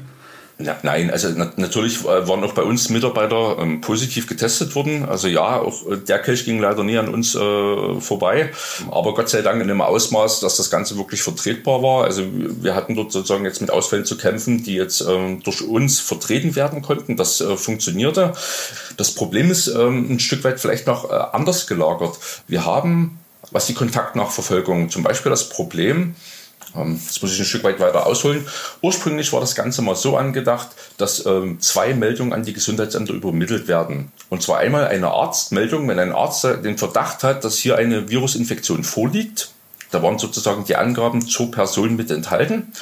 Ja, nein, also na, natürlich äh, waren auch bei uns Mitarbeiter ähm, positiv getestet worden. Also ja, auch äh, der Kelch ging leider nie an uns äh, vorbei. Aber Gott sei Dank in einem Ausmaß, dass das Ganze wirklich vertretbar war. Also wir hatten dort sozusagen jetzt mit Ausfällen zu kämpfen, die jetzt ähm, durch uns vertreten werden konnten. Das äh, funktionierte. Das Problem ist ähm, ein Stück weit vielleicht noch äh, anders gelagert. Wir haben, was die Kontaktnachverfolgung, zum Beispiel das Problem, das muss ich ein Stück weit weiter ausholen. Ursprünglich war das Ganze mal so angedacht, dass ähm, zwei Meldungen an die Gesundheitsämter übermittelt werden. Und zwar einmal eine Arztmeldung, wenn ein Arzt den Verdacht hat, dass hier eine Virusinfektion vorliegt. Da waren sozusagen die Angaben zur Person mit enthalten.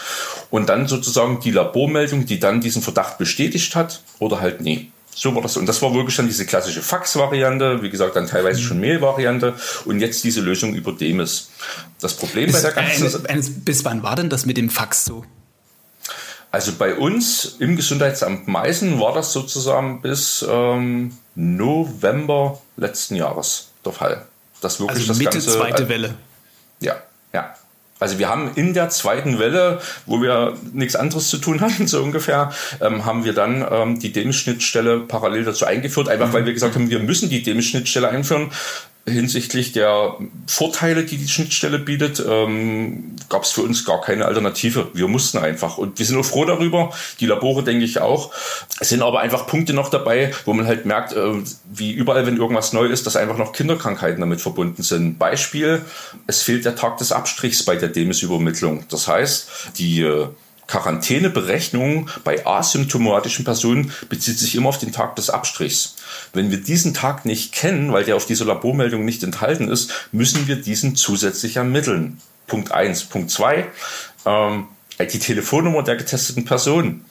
Und dann sozusagen die Labormeldung, die dann diesen Verdacht bestätigt hat oder halt nie. So war das. Und das war wirklich dann diese klassische Fax-Variante, wie gesagt, dann teilweise schon Mail-Variante und jetzt diese Lösung über Demis. Das Problem bis, bei der ganzen. Eine, bis wann war denn das mit dem Fax so? Also bei uns im Gesundheitsamt Meißen war das sozusagen bis ähm, November letzten Jahres der Fall. Das wirklich also das Mitte Ganze, zweite Welle. Also wir haben in der zweiten Welle, wo wir nichts anderes zu tun hatten, so ungefähr, ähm, haben wir dann ähm, die Demis-Schnittstelle parallel dazu eingeführt, einfach mhm. weil wir gesagt haben, wir müssen die Demis-Schnittstelle einführen. Hinsichtlich der Vorteile, die die Schnittstelle bietet, ähm, gab es für uns gar keine Alternative. Wir mussten einfach. Und wir sind auch froh darüber. Die Labore, denke ich auch. Es sind aber einfach Punkte noch dabei, wo man halt merkt, äh, wie überall, wenn irgendwas neu ist, dass einfach noch Kinderkrankheiten damit verbunden sind. Beispiel, es fehlt der Tag des Abstrichs bei der Demis-Übermittlung. Das heißt, die äh, Quarantäneberechnung bei asymptomatischen Personen bezieht sich immer auf den Tag des Abstrichs. Wenn wir diesen Tag nicht kennen, weil der auf dieser Labormeldung nicht enthalten ist, müssen wir diesen zusätzlich ermitteln. Punkt eins. Punkt zwei. Ähm, die Telefonnummer der getesteten Person.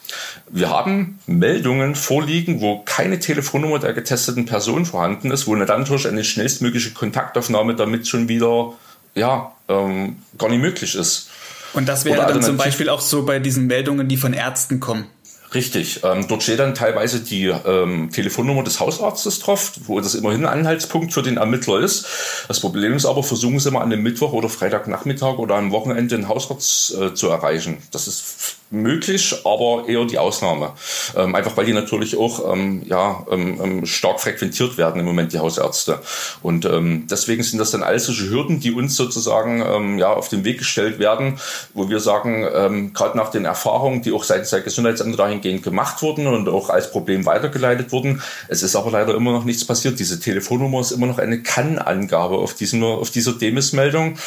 Wir haben Meldungen vorliegen, wo keine Telefonnummer der getesteten Person vorhanden ist, wo natürlich eine schnellstmögliche Kontaktaufnahme damit schon wieder ja, ähm, gar nicht möglich ist. Und das wäre dann zum Beispiel auch so bei diesen Meldungen, die von Ärzten kommen. Richtig. Ähm, dort steht dann teilweise die ähm, Telefonnummer des Hausarztes drauf, wo das immerhin ein Anhaltspunkt für den Ermittler ist. Das Problem ist aber, versuchen Sie mal an einem Mittwoch oder Freitagnachmittag oder am Wochenende den Hausarzt äh, zu erreichen. Das ist möglich, aber eher die Ausnahme. Ähm, einfach weil die natürlich auch ähm, ja, ähm, ähm, stark frequentiert werden im Moment, die Hausärzte. Und ähm, deswegen sind das dann all solche Hürden, die uns sozusagen ähm, ja, auf den Weg gestellt werden, wo wir sagen, gerade nach den Erfahrungen, die auch seitens der Gesundheitsämter dahingehend gemacht wurden und auch als Problem weitergeleitet wurden, es ist aber leider immer noch nichts passiert. Diese Telefonnummer ist immer noch eine Kann-Angabe auf, auf dieser Demis-Meldung,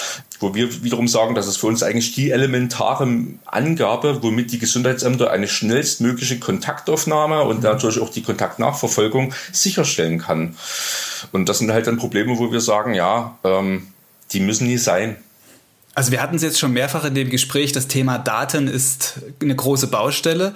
wo wir wiederum sagen, das ist für uns eigentlich die elementare Angabe, wo womit die Gesundheitsämter eine schnellstmögliche Kontaktaufnahme und natürlich auch die Kontaktnachverfolgung sicherstellen kann. Und das sind halt dann Probleme, wo wir sagen, ja, ähm, die müssen nie sein. Also wir hatten es jetzt schon mehrfach in dem Gespräch, das Thema Daten ist eine große Baustelle.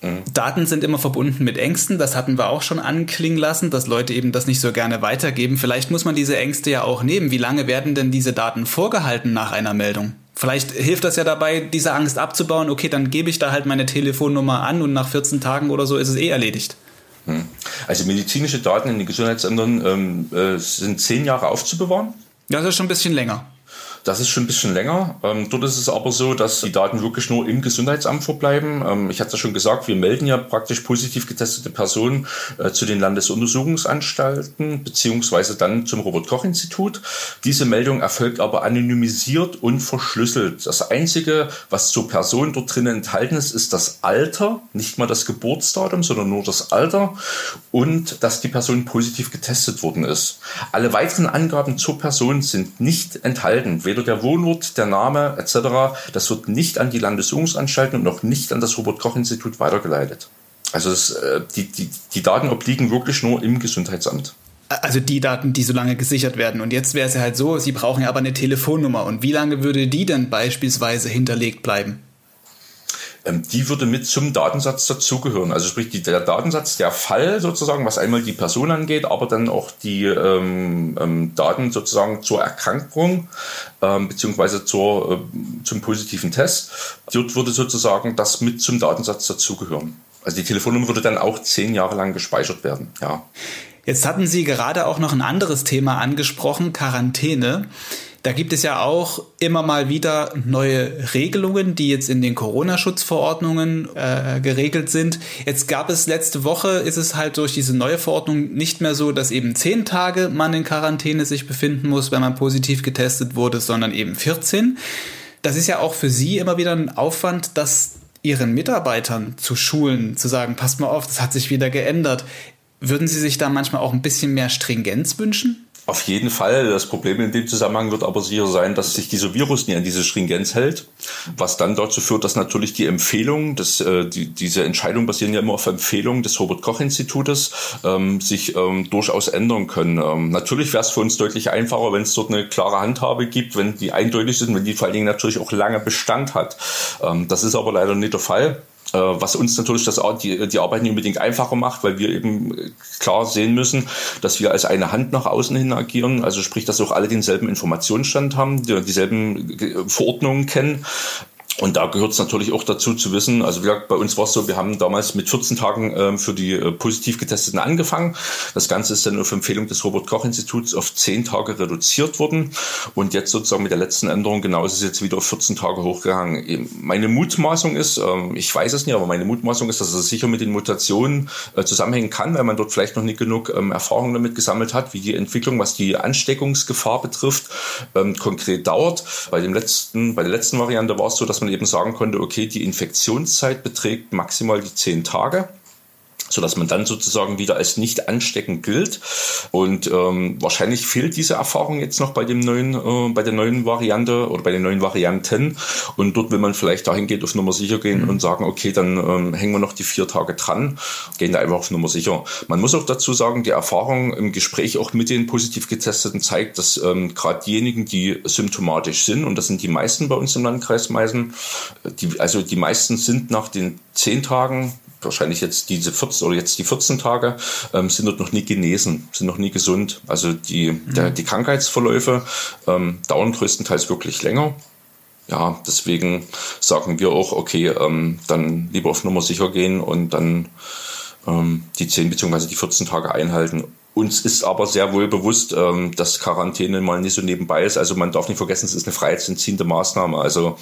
Mhm. Daten sind immer verbunden mit Ängsten, das hatten wir auch schon anklingen lassen, dass Leute eben das nicht so gerne weitergeben. Vielleicht muss man diese Ängste ja auch nehmen. Wie lange werden denn diese Daten vorgehalten nach einer Meldung? Vielleicht hilft das ja dabei, diese Angst abzubauen. Okay, dann gebe ich da halt meine Telefonnummer an und nach 14 Tagen oder so ist es eh erledigt. Hm. Also medizinische Daten in den Gesundheitsämtern ähm, äh, sind zehn Jahre aufzubewahren. Ja, das ist schon ein bisschen länger. Das ist schon ein bisschen länger. Ähm, dort ist es aber so, dass die Daten wirklich nur im Gesundheitsamt verbleiben. Ähm, ich hatte schon gesagt, wir melden ja praktisch positiv getestete Personen äh, zu den Landesuntersuchungsanstalten beziehungsweise dann zum Robert-Koch-Institut. Diese Meldung erfolgt aber anonymisiert und verschlüsselt. Das Einzige, was zur Person dort drin enthalten ist, ist das Alter, nicht mal das Geburtsdatum, sondern nur das Alter und dass die Person positiv getestet worden ist. Alle weiteren Angaben zur Person sind nicht enthalten weder der Wohnort, der Name etc. Das wird nicht an die Landessuchungsanstalten und auch nicht an das Robert-Koch-Institut weitergeleitet. Also das, äh, die, die, die Daten obliegen wirklich nur im Gesundheitsamt. Also die Daten, die so lange gesichert werden. Und jetzt wäre es ja halt so, Sie brauchen ja aber eine Telefonnummer. Und wie lange würde die denn beispielsweise hinterlegt bleiben? Ähm, die würde mit zum Datensatz dazugehören. Also sprich, die, der Datensatz, der Fall sozusagen, was einmal die Person angeht, aber dann auch die ähm, ähm, Daten sozusagen zur Erkrankung ähm, beziehungsweise zur, äh, zum positiven Test. Dort würde sozusagen das mit zum Datensatz dazugehören. Also die Telefonnummer würde dann auch zehn Jahre lang gespeichert werden, ja. Jetzt hatten Sie gerade auch noch ein anderes Thema angesprochen, Quarantäne. Da gibt es ja auch immer mal wieder neue Regelungen, die jetzt in den Corona-Schutzverordnungen äh, geregelt sind. Jetzt gab es letzte Woche, ist es halt durch diese neue Verordnung nicht mehr so, dass eben zehn Tage man in Quarantäne sich befinden muss, wenn man positiv getestet wurde, sondern eben 14. Das ist ja auch für Sie immer wieder ein Aufwand, das Ihren Mitarbeitern zu schulen, zu sagen, passt mal auf, das hat sich wieder geändert. Würden Sie sich da manchmal auch ein bisschen mehr Stringenz wünschen? Auf jeden Fall. Das Problem in dem Zusammenhang wird aber sicher sein, dass sich dieser Virus nie an diese Stringenz hält, was dann dazu führt, dass natürlich die Empfehlung, dass, äh, die, diese Entscheidungen basieren ja immer auf Empfehlungen des Robert-Koch-Institutes, ähm, sich ähm, durchaus ändern können. Ähm, natürlich wäre es für uns deutlich einfacher, wenn es dort eine klare Handhabe gibt, wenn die eindeutig sind, wenn die vor allen Dingen natürlich auch lange Bestand hat. Ähm, das ist aber leider nicht der Fall. Äh, was uns natürlich das, die, die Arbeit nicht unbedingt einfacher macht, weil wir eben äh, klar sehen müssen, dass wir als eine Hand nach außen hin agieren. Also sprich, dass auch alle denselben Informationsstand haben, die, dieselben Verordnungen kennen. Und da gehört es natürlich auch dazu zu wissen, also wie gesagt, bei uns war es so, wir haben damals mit 14 Tagen ähm, für die äh, positiv Getesteten angefangen. Das Ganze ist dann auf Empfehlung des Robert-Koch-Instituts auf 10 Tage reduziert worden. Und jetzt sozusagen mit der letzten Änderung, genau ist es jetzt wieder auf 14 Tage hochgegangen. Meine Mutmaßung ist, ähm, ich weiß es nicht, aber meine Mutmaßung ist, dass es sicher mit den Mutationen äh, zusammenhängen kann, weil man dort vielleicht noch nicht genug ähm, Erfahrung damit gesammelt hat, wie die Entwicklung, was die Ansteckungsgefahr betrifft, ähm, konkret dauert. Bei dem letzten, bei der letzten Variante war es so, dass man eben sagen konnte, okay, die Infektionszeit beträgt maximal die zehn Tage so dass man dann sozusagen wieder als nicht ansteckend gilt. Und ähm, wahrscheinlich fehlt diese Erfahrung jetzt noch bei dem neuen, äh, bei der neuen Variante oder bei den neuen Varianten. Und dort will man vielleicht dahin gehen, auf Nummer sicher gehen mhm. und sagen, okay, dann ähm, hängen wir noch die vier Tage dran, gehen da einfach auf Nummer sicher. Man muss auch dazu sagen, die Erfahrung im Gespräch auch mit den positiv Getesteten zeigt, dass ähm, gerade diejenigen, die symptomatisch sind, und das sind die meisten bei uns im Landkreis Meißen, die, also die meisten sind nach den zehn Tagen wahrscheinlich jetzt diese 14 oder jetzt die 14 Tage, ähm, sind dort noch nie genesen, sind noch nie gesund. Also die, mhm. der, die Krankheitsverläufe ähm, dauern größtenteils wirklich länger. Ja, deswegen sagen wir auch, okay, ähm, dann lieber auf Nummer sicher gehen und dann ähm, die 10 bzw. die 14 Tage einhalten uns ist aber sehr wohl bewusst, ähm, dass Quarantäne mal nicht so nebenbei ist. Also man darf nicht vergessen, es ist eine freiheitsentziehende Maßnahme. Also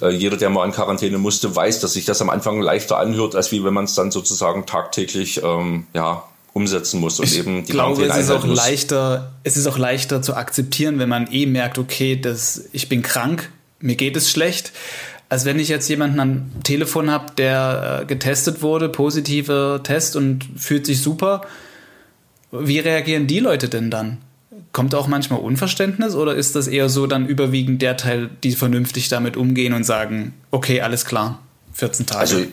äh, jeder, der mal in Quarantäne musste, weiß, dass sich das am Anfang leichter anhört, als wie wenn man es dann sozusagen tagtäglich ähm, ja, umsetzen muss und ich eben die glaube, es ist auch muss. leichter, es ist auch leichter zu akzeptieren, wenn man eh merkt, okay, das, ich bin krank, mir geht es schlecht, als wenn ich jetzt jemanden am Telefon habe, der äh, getestet wurde, positive Test und fühlt sich super wie reagieren die Leute denn dann? Kommt auch manchmal Unverständnis oder ist das eher so dann überwiegend der Teil, die vernünftig damit umgehen und sagen, okay, alles klar, 14 Tage? Also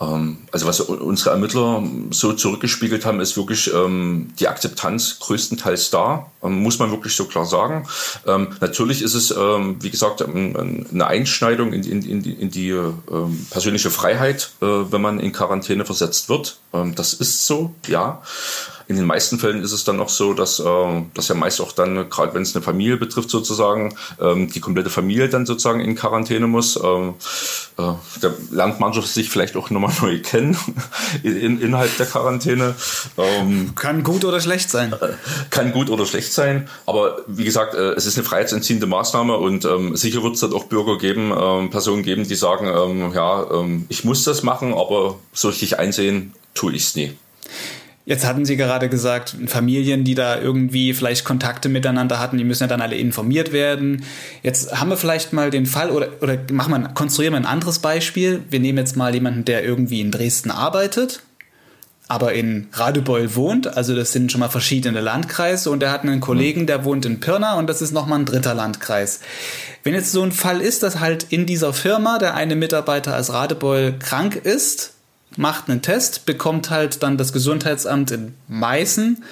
ähm, also was unsere Ermittler so zurückgespiegelt haben, ist wirklich ähm, die Akzeptanz größtenteils da, ähm, muss man wirklich so klar sagen. Ähm, natürlich ist es, ähm, wie gesagt, eine Einschneidung in, in, in die, in die ähm, persönliche Freiheit, äh, wenn man in Quarantäne versetzt wird. das ist so, ja. In den meisten Fällen ist es dann auch so, dass, äh, dass ja meist auch dann, gerade wenn es eine Familie betrifft sozusagen, ähm, die komplette Familie dann sozusagen in Quarantäne muss. Ähm, äh, da lernt man sich vielleicht auch nochmal neu kennen in, innerhalb der Quarantäne. Ähm, kann gut oder schlecht sein. Äh, kann gut oder schlecht sein, aber wie gesagt, äh, es ist eine freiheitsentziehende Maßnahme und ähm, sicher wird es dann auch Bürger geben, ähm, Personen geben, die sagen, ähm, ja, ähm, ich muss das machen, aber so richtig einsehen tue ich es nie. Jetzt hatten Sie gerade gesagt, Familien, die da irgendwie vielleicht Kontakte miteinander hatten, die müssen ja dann alle informiert werden. Jetzt haben wir vielleicht mal den Fall oder, oder machen wir, konstruieren wir ein anderes Beispiel. Wir nehmen jetzt mal jemanden, der irgendwie in Dresden arbeitet, aber in Radebeul wohnt. Also das sind schon mal verschiedene Landkreise und er hat einen Kollegen, der wohnt in Pirna und das ist nochmal ein dritter Landkreis. Wenn jetzt so ein Fall ist, dass halt in dieser Firma der eine Mitarbeiter als Radebeul krank ist, macht einen Test, bekommt halt dann das Gesundheitsamt in Meißen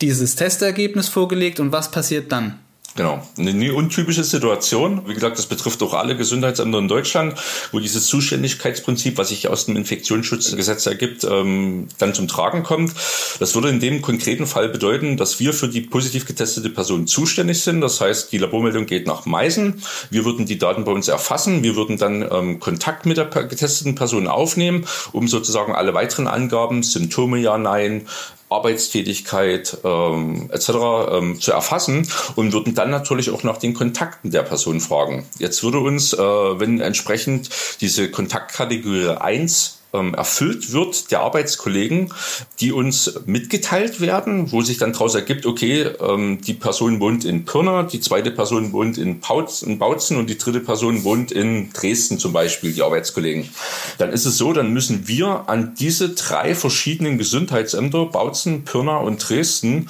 dieses Testergebnis vorgelegt und was passiert dann? Genau, eine untypische Situation. Wie gesagt, das betrifft auch alle Gesundheitsämter in Deutschland, wo dieses Zuständigkeitsprinzip, was sich aus dem Infektionsschutzgesetz ergibt, ähm, dann zum Tragen kommt. Das würde in dem konkreten Fall bedeuten, dass wir für die positiv getestete Person zuständig sind. Das heißt, die Labormeldung geht nach Meißen. Wir würden die Daten bei uns erfassen. Wir würden dann ähm, Kontakt mit der getesteten Person aufnehmen, um sozusagen alle weiteren Angaben, Symptome ja, nein, Arbeitstätigkeit ähm, etc. Ähm, zu erfassen und würden dann natürlich auch nach den Kontakten der Person fragen. Jetzt würde uns, äh, wenn entsprechend diese Kontaktkategorie 1 ähm, erfüllt wird der Arbeitskollegen, die uns mitgeteilt werden, wo sich dann daraus ergibt, okay, ähm, die Person wohnt in Pirna, die zweite Person wohnt in Bautzen und die dritte Person wohnt in Dresden zum Beispiel, die Arbeitskollegen. Dann ist es so, dann müssen wir an diese drei verschiedenen Gesundheitsämter, Bautzen, Pirna und Dresden,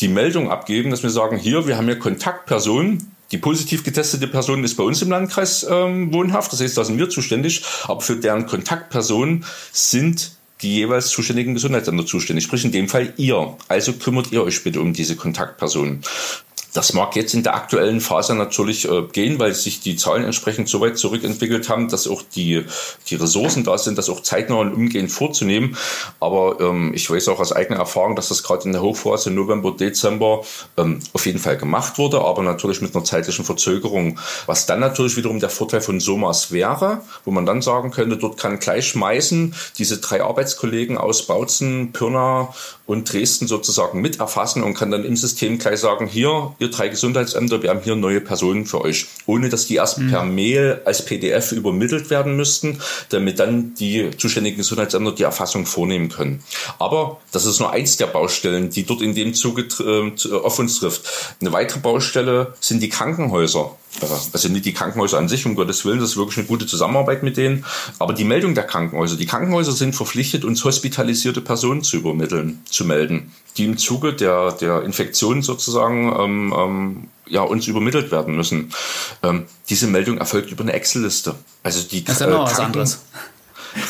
die Meldung abgeben, dass wir sagen, hier, wir haben hier Kontaktpersonen, die positiv getestete Person ist bei uns im Landkreis ähm, wohnhaft, das heißt, da sind wir zuständig, aber für deren Kontaktpersonen sind die jeweils zuständigen Gesundheitsämter zuständig, sprich in dem Fall ihr. Also kümmert ihr euch bitte um diese Kontaktpersonen. Das mag jetzt in der aktuellen Phase natürlich äh, gehen, weil sich die Zahlen entsprechend so weit zurückentwickelt haben, dass auch die, die Ressourcen da sind, das auch zeitnah und umgehend vorzunehmen. Aber ähm, ich weiß auch aus eigener Erfahrung, dass das gerade in der Hochphase November, Dezember ähm, auf jeden Fall gemacht wurde, aber natürlich mit einer zeitlichen Verzögerung. Was dann natürlich wiederum der Vorteil von SOMAS wäre, wo man dann sagen könnte, dort kann gleich schmeißen diese drei Arbeitskollegen aus Bautzen, Pirna und Dresden sozusagen mit erfassen und kann dann im System gleich sagen, hier, ihr drei Gesundheitsämter, wir haben hier neue Personen für euch, ohne dass die erst mhm. per Mail als PDF übermittelt werden müssten, damit dann die zuständigen Gesundheitsämter die Erfassung vornehmen können. Aber das ist nur eins der Baustellen, die dort in dem Zuge äh, auf uns trifft. Eine weitere Baustelle sind die Krankenhäuser also nicht die Krankenhäuser an sich, um Gottes Willen, das ist wirklich eine gute Zusammenarbeit mit denen, aber die Meldung der Krankenhäuser. Die Krankenhäuser sind verpflichtet, uns hospitalisierte Personen zu übermitteln, zu melden, die im Zuge der, der Infektion sozusagen ähm, ähm, ja, uns übermittelt werden müssen. Ähm, diese Meldung erfolgt über eine Excel-Liste. Also die das ist ja noch äh, was anderes.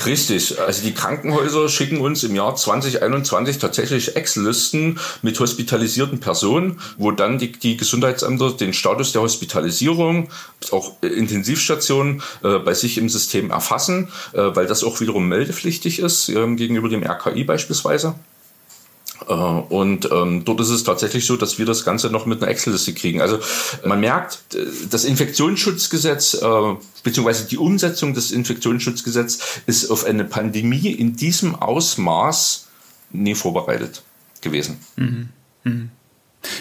Richtig. Also die Krankenhäuser schicken uns im Jahr 2021 tatsächlich Excel-Listen mit hospitalisierten Personen, wo dann die, die Gesundheitsämter den Status der Hospitalisierung, auch Intensivstationen äh, bei sich im System erfassen, äh, weil das auch wiederum meldepflichtig ist äh, gegenüber dem RKI beispielsweise. Äh, und ähm, dort ist es tatsächlich so, dass wir das Ganze noch mit einer Excel-Liste kriegen. Also man merkt, das Infektionsschutzgesetz äh, beziehungsweise die Umsetzung des Infektionsschutzgesetzes ist auf eine Pandemie in diesem Ausmaß nie vorbereitet gewesen. Mhm. Mhm.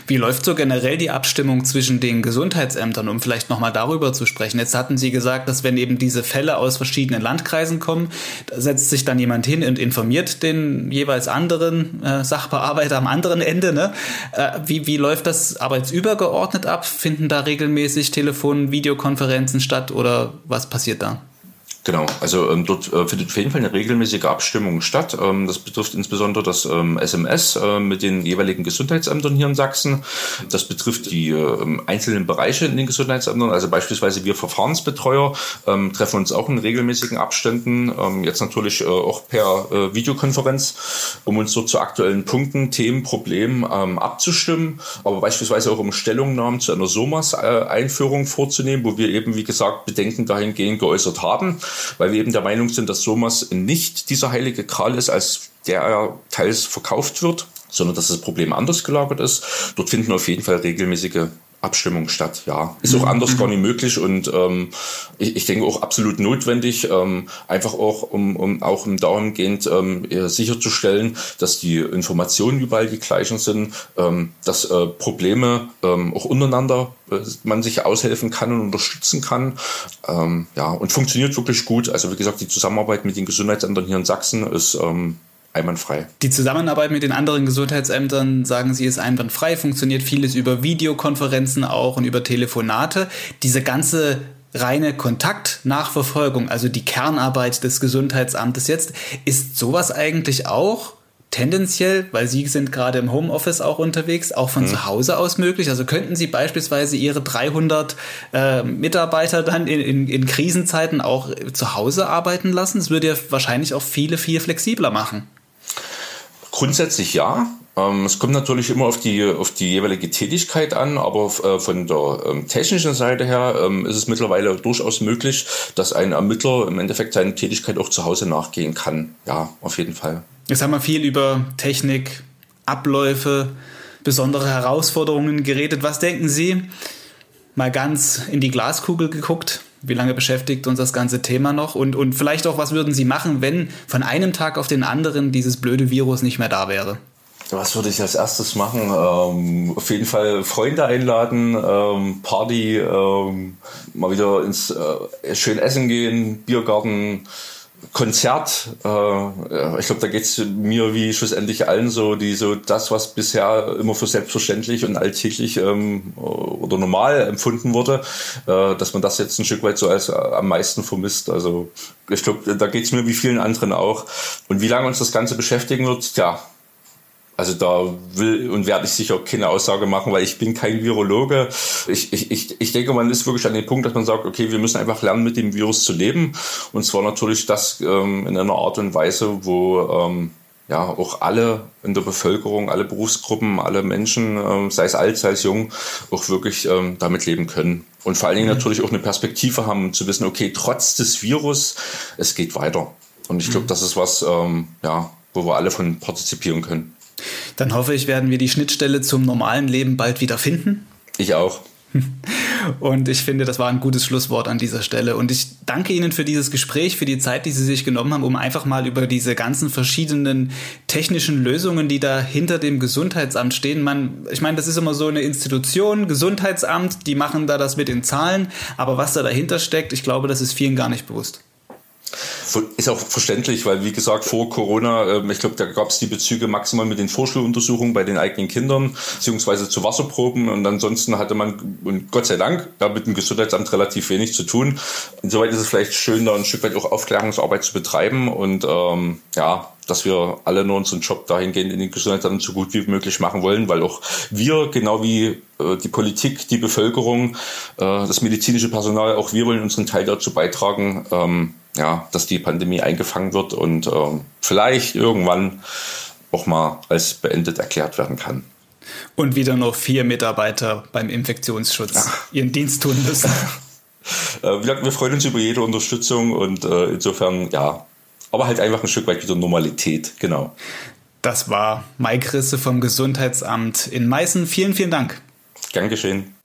Wie läuft so generell die Abstimmung zwischen den Gesundheitsämtern, um vielleicht nochmal darüber zu sprechen? Jetzt hatten Sie gesagt, dass wenn eben diese Fälle aus verschiedenen Landkreisen kommen, da setzt sich dann jemand hin und informiert den jeweils anderen äh, Sachbearbeiter am anderen Ende. Ne? Äh, wie, wie läuft das arbeitsübergeordnet ab? Finden da regelmäßig Telefon-, Videokonferenzen statt oder was passiert da? Genau, also ähm, dort äh, findet auf jeden Fall eine regelmäßige Abstimmung statt. Ähm, das betrifft insbesondere das ähm, SMS äh, mit den jeweiligen Gesundheitsämtern hier in Sachsen. Das betrifft die äh, einzelnen Bereiche in den Gesundheitsämtern. Also beispielsweise wir Verfahrensbetreuer ähm, treffen uns auch in regelmäßigen Abständen, ähm, jetzt natürlich äh, auch per äh, Videokonferenz, um uns dort zu aktuellen Punkten, Themen, Problemen ähm, abzustimmen, aber beispielsweise auch um Stellungnahmen zu einer SOMAS-Einführung vorzunehmen, wo wir eben, wie gesagt, Bedenken dahingehend geäußert haben weil wir eben der Meinung sind, dass Somas nicht dieser heilige Kral ist, als der er teils verkauft wird, sondern dass das Problem anders gelagert ist. Dort finden auf jeden Fall regelmäßige Abstimmung statt. Ja, ist auch mhm. anders gar nicht möglich und ähm, ich, ich denke auch absolut notwendig, ähm, einfach auch um, um auch im dahingehend ähm, sicherzustellen, dass die Informationen überall die gleichen sind, ähm, dass äh, Probleme ähm, auch untereinander äh, man sich aushelfen kann und unterstützen kann. Ähm, ja, und funktioniert wirklich gut. Also wie gesagt, die Zusammenarbeit mit den Gesundheitsämtern hier in Sachsen ist ähm, einwandfrei. Die Zusammenarbeit mit den anderen Gesundheitsämtern, sagen Sie, ist einwandfrei, funktioniert vieles über Videokonferenzen auch und über Telefonate. Diese ganze reine Kontaktnachverfolgung, also die Kernarbeit des Gesundheitsamtes jetzt, ist sowas eigentlich auch tendenziell, weil Sie sind gerade im Homeoffice auch unterwegs, auch von mhm. zu Hause aus möglich? Also könnten Sie beispielsweise Ihre 300 äh, Mitarbeiter dann in, in, in Krisenzeiten auch zu Hause arbeiten lassen? Das würde ja wahrscheinlich auch viele viel flexibler machen. Grundsätzlich ja. Ähm, es kommt natürlich immer auf die, auf die jeweilige Tätigkeit an, aber äh, von der ähm, technischen Seite her ähm, ist es mittlerweile durchaus möglich, dass ein Ermittler im Endeffekt seine Tätigkeit auch zu Hause nachgehen kann. Ja, auf jeden Fall. Jetzt haben wir viel über Technik, Abläufe, besondere Herausforderungen geredet. Was denken Sie? Mal ganz in die Glaskugel geguckt. Wie lange beschäftigt uns das ganze Thema noch? Und, und vielleicht auch, was würden Sie machen, wenn von einem Tag auf den anderen dieses blöde Virus nicht mehr da wäre? Was würde ich als erstes machen? Ähm, auf jeden Fall Freunde einladen, ähm, Party, ähm, mal wieder ins äh, schön essen gehen, Biergarten, Konzert, äh, ich glaube, da geht's mir wie schlussendlich allen so, die so das, was bisher immer für selbstverständlich und alltäglich ähm, oder normal empfunden wurde, äh, dass man das jetzt ein Stück weit so als äh, am meisten vermisst. Also ich glaube, da geht's mir wie vielen anderen auch. Und wie lange uns das Ganze beschäftigen wird, ja, also da will und werde ich sicher keine Aussage machen, weil ich bin kein Virologe. Ich, ich, ich, ich denke, man ist wirklich an dem Punkt, dass man sagt, okay, wir müssen einfach lernen, mit dem Virus zu leben. Und zwar natürlich das ähm, in einer Art und Weise, wo ähm, ja auch alle in der Bevölkerung, alle Berufsgruppen, alle Menschen, ähm, sei es alt, sei es jung, auch wirklich ähm, damit leben können. Und vor allen Dingen mhm. natürlich auch eine Perspektive haben, zu wissen, okay, trotz des Virus, es geht weiter. Und ich glaube, mhm. das ist was, ähm, ja, wo wir alle von partizipieren können. Dann hoffe ich, werden wir die Schnittstelle zum normalen Leben bald wieder finden. Ich auch. Und ich finde, das war ein gutes Schlusswort an dieser Stelle. Und ich danke Ihnen für dieses Gespräch, für die Zeit, die Sie sich genommen haben, um einfach mal über diese ganzen verschiedenen technischen Lösungen, die da hinter dem Gesundheitsamt stehen. Man, ich meine, das ist immer so eine Institution, Gesundheitsamt, die machen da das mit den Zahlen. Aber was da dahinter steckt, ich glaube, das ist vielen gar nicht bewusst. Ist auch verständlich, weil wie gesagt, vor Corona, ähm, ich glaube, da gab es die Bezüge maximal mit den Vorschuluntersuchungen bei den eigenen Kindern, beziehungsweise zu Wasserproben. Und ansonsten hatte man, und Gott sei Dank, da mit dem Gesundheitsamt relativ wenig zu tun. Insoweit ist es vielleicht schön, da ein Stück weit auch Aufklärungsarbeit zu betreiben und ähm, ja, dass wir alle nur unseren Job dahingehend in den Gesundheitsämtern so gut wie möglich machen wollen, weil auch wir, genau wie äh, die Politik, die Bevölkerung, äh, das medizinische Personal, auch wir wollen unseren Teil dazu beitragen, ähm, ja, dass die Pandemie eingefangen wird und ähm, vielleicht irgendwann auch mal als beendet erklärt werden kann. Und wieder nur vier Mitarbeiter beim Infektionsschutz ja. ihren Dienst tun müssen. Äh, wir freuen uns über jede Unterstützung und äh, insofern, ja, aber halt einfach ein Stück weit wieder Normalität, genau. Das war Mike Risse vom Gesundheitsamt in Meißen. Vielen, vielen Dank. Gern geschehen.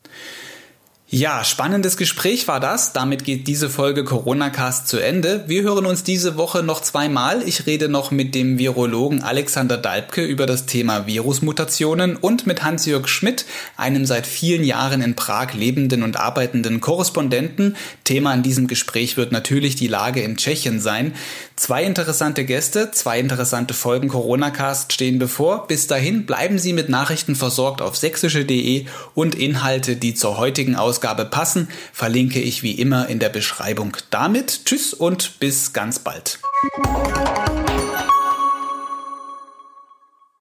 Ja, spannendes Gespräch war das. Damit geht diese Folge Corona Cast zu Ende. Wir hören uns diese Woche noch zweimal. Ich rede noch mit dem Virologen Alexander Dalbke über das Thema Virusmutationen und mit Hans-Jörg Schmidt, einem seit vielen Jahren in Prag lebenden und arbeitenden Korrespondenten. Thema in diesem Gespräch wird natürlich die Lage in Tschechien sein. Zwei interessante Gäste, zwei interessante Folgen Corona Cast stehen bevor. Bis dahin bleiben Sie mit Nachrichten versorgt auf sächsische.de und Inhalte, die zur heutigen Ausgabe Ausgabe passen, verlinke ich wie immer in der Beschreibung. Damit tschüss und bis ganz bald.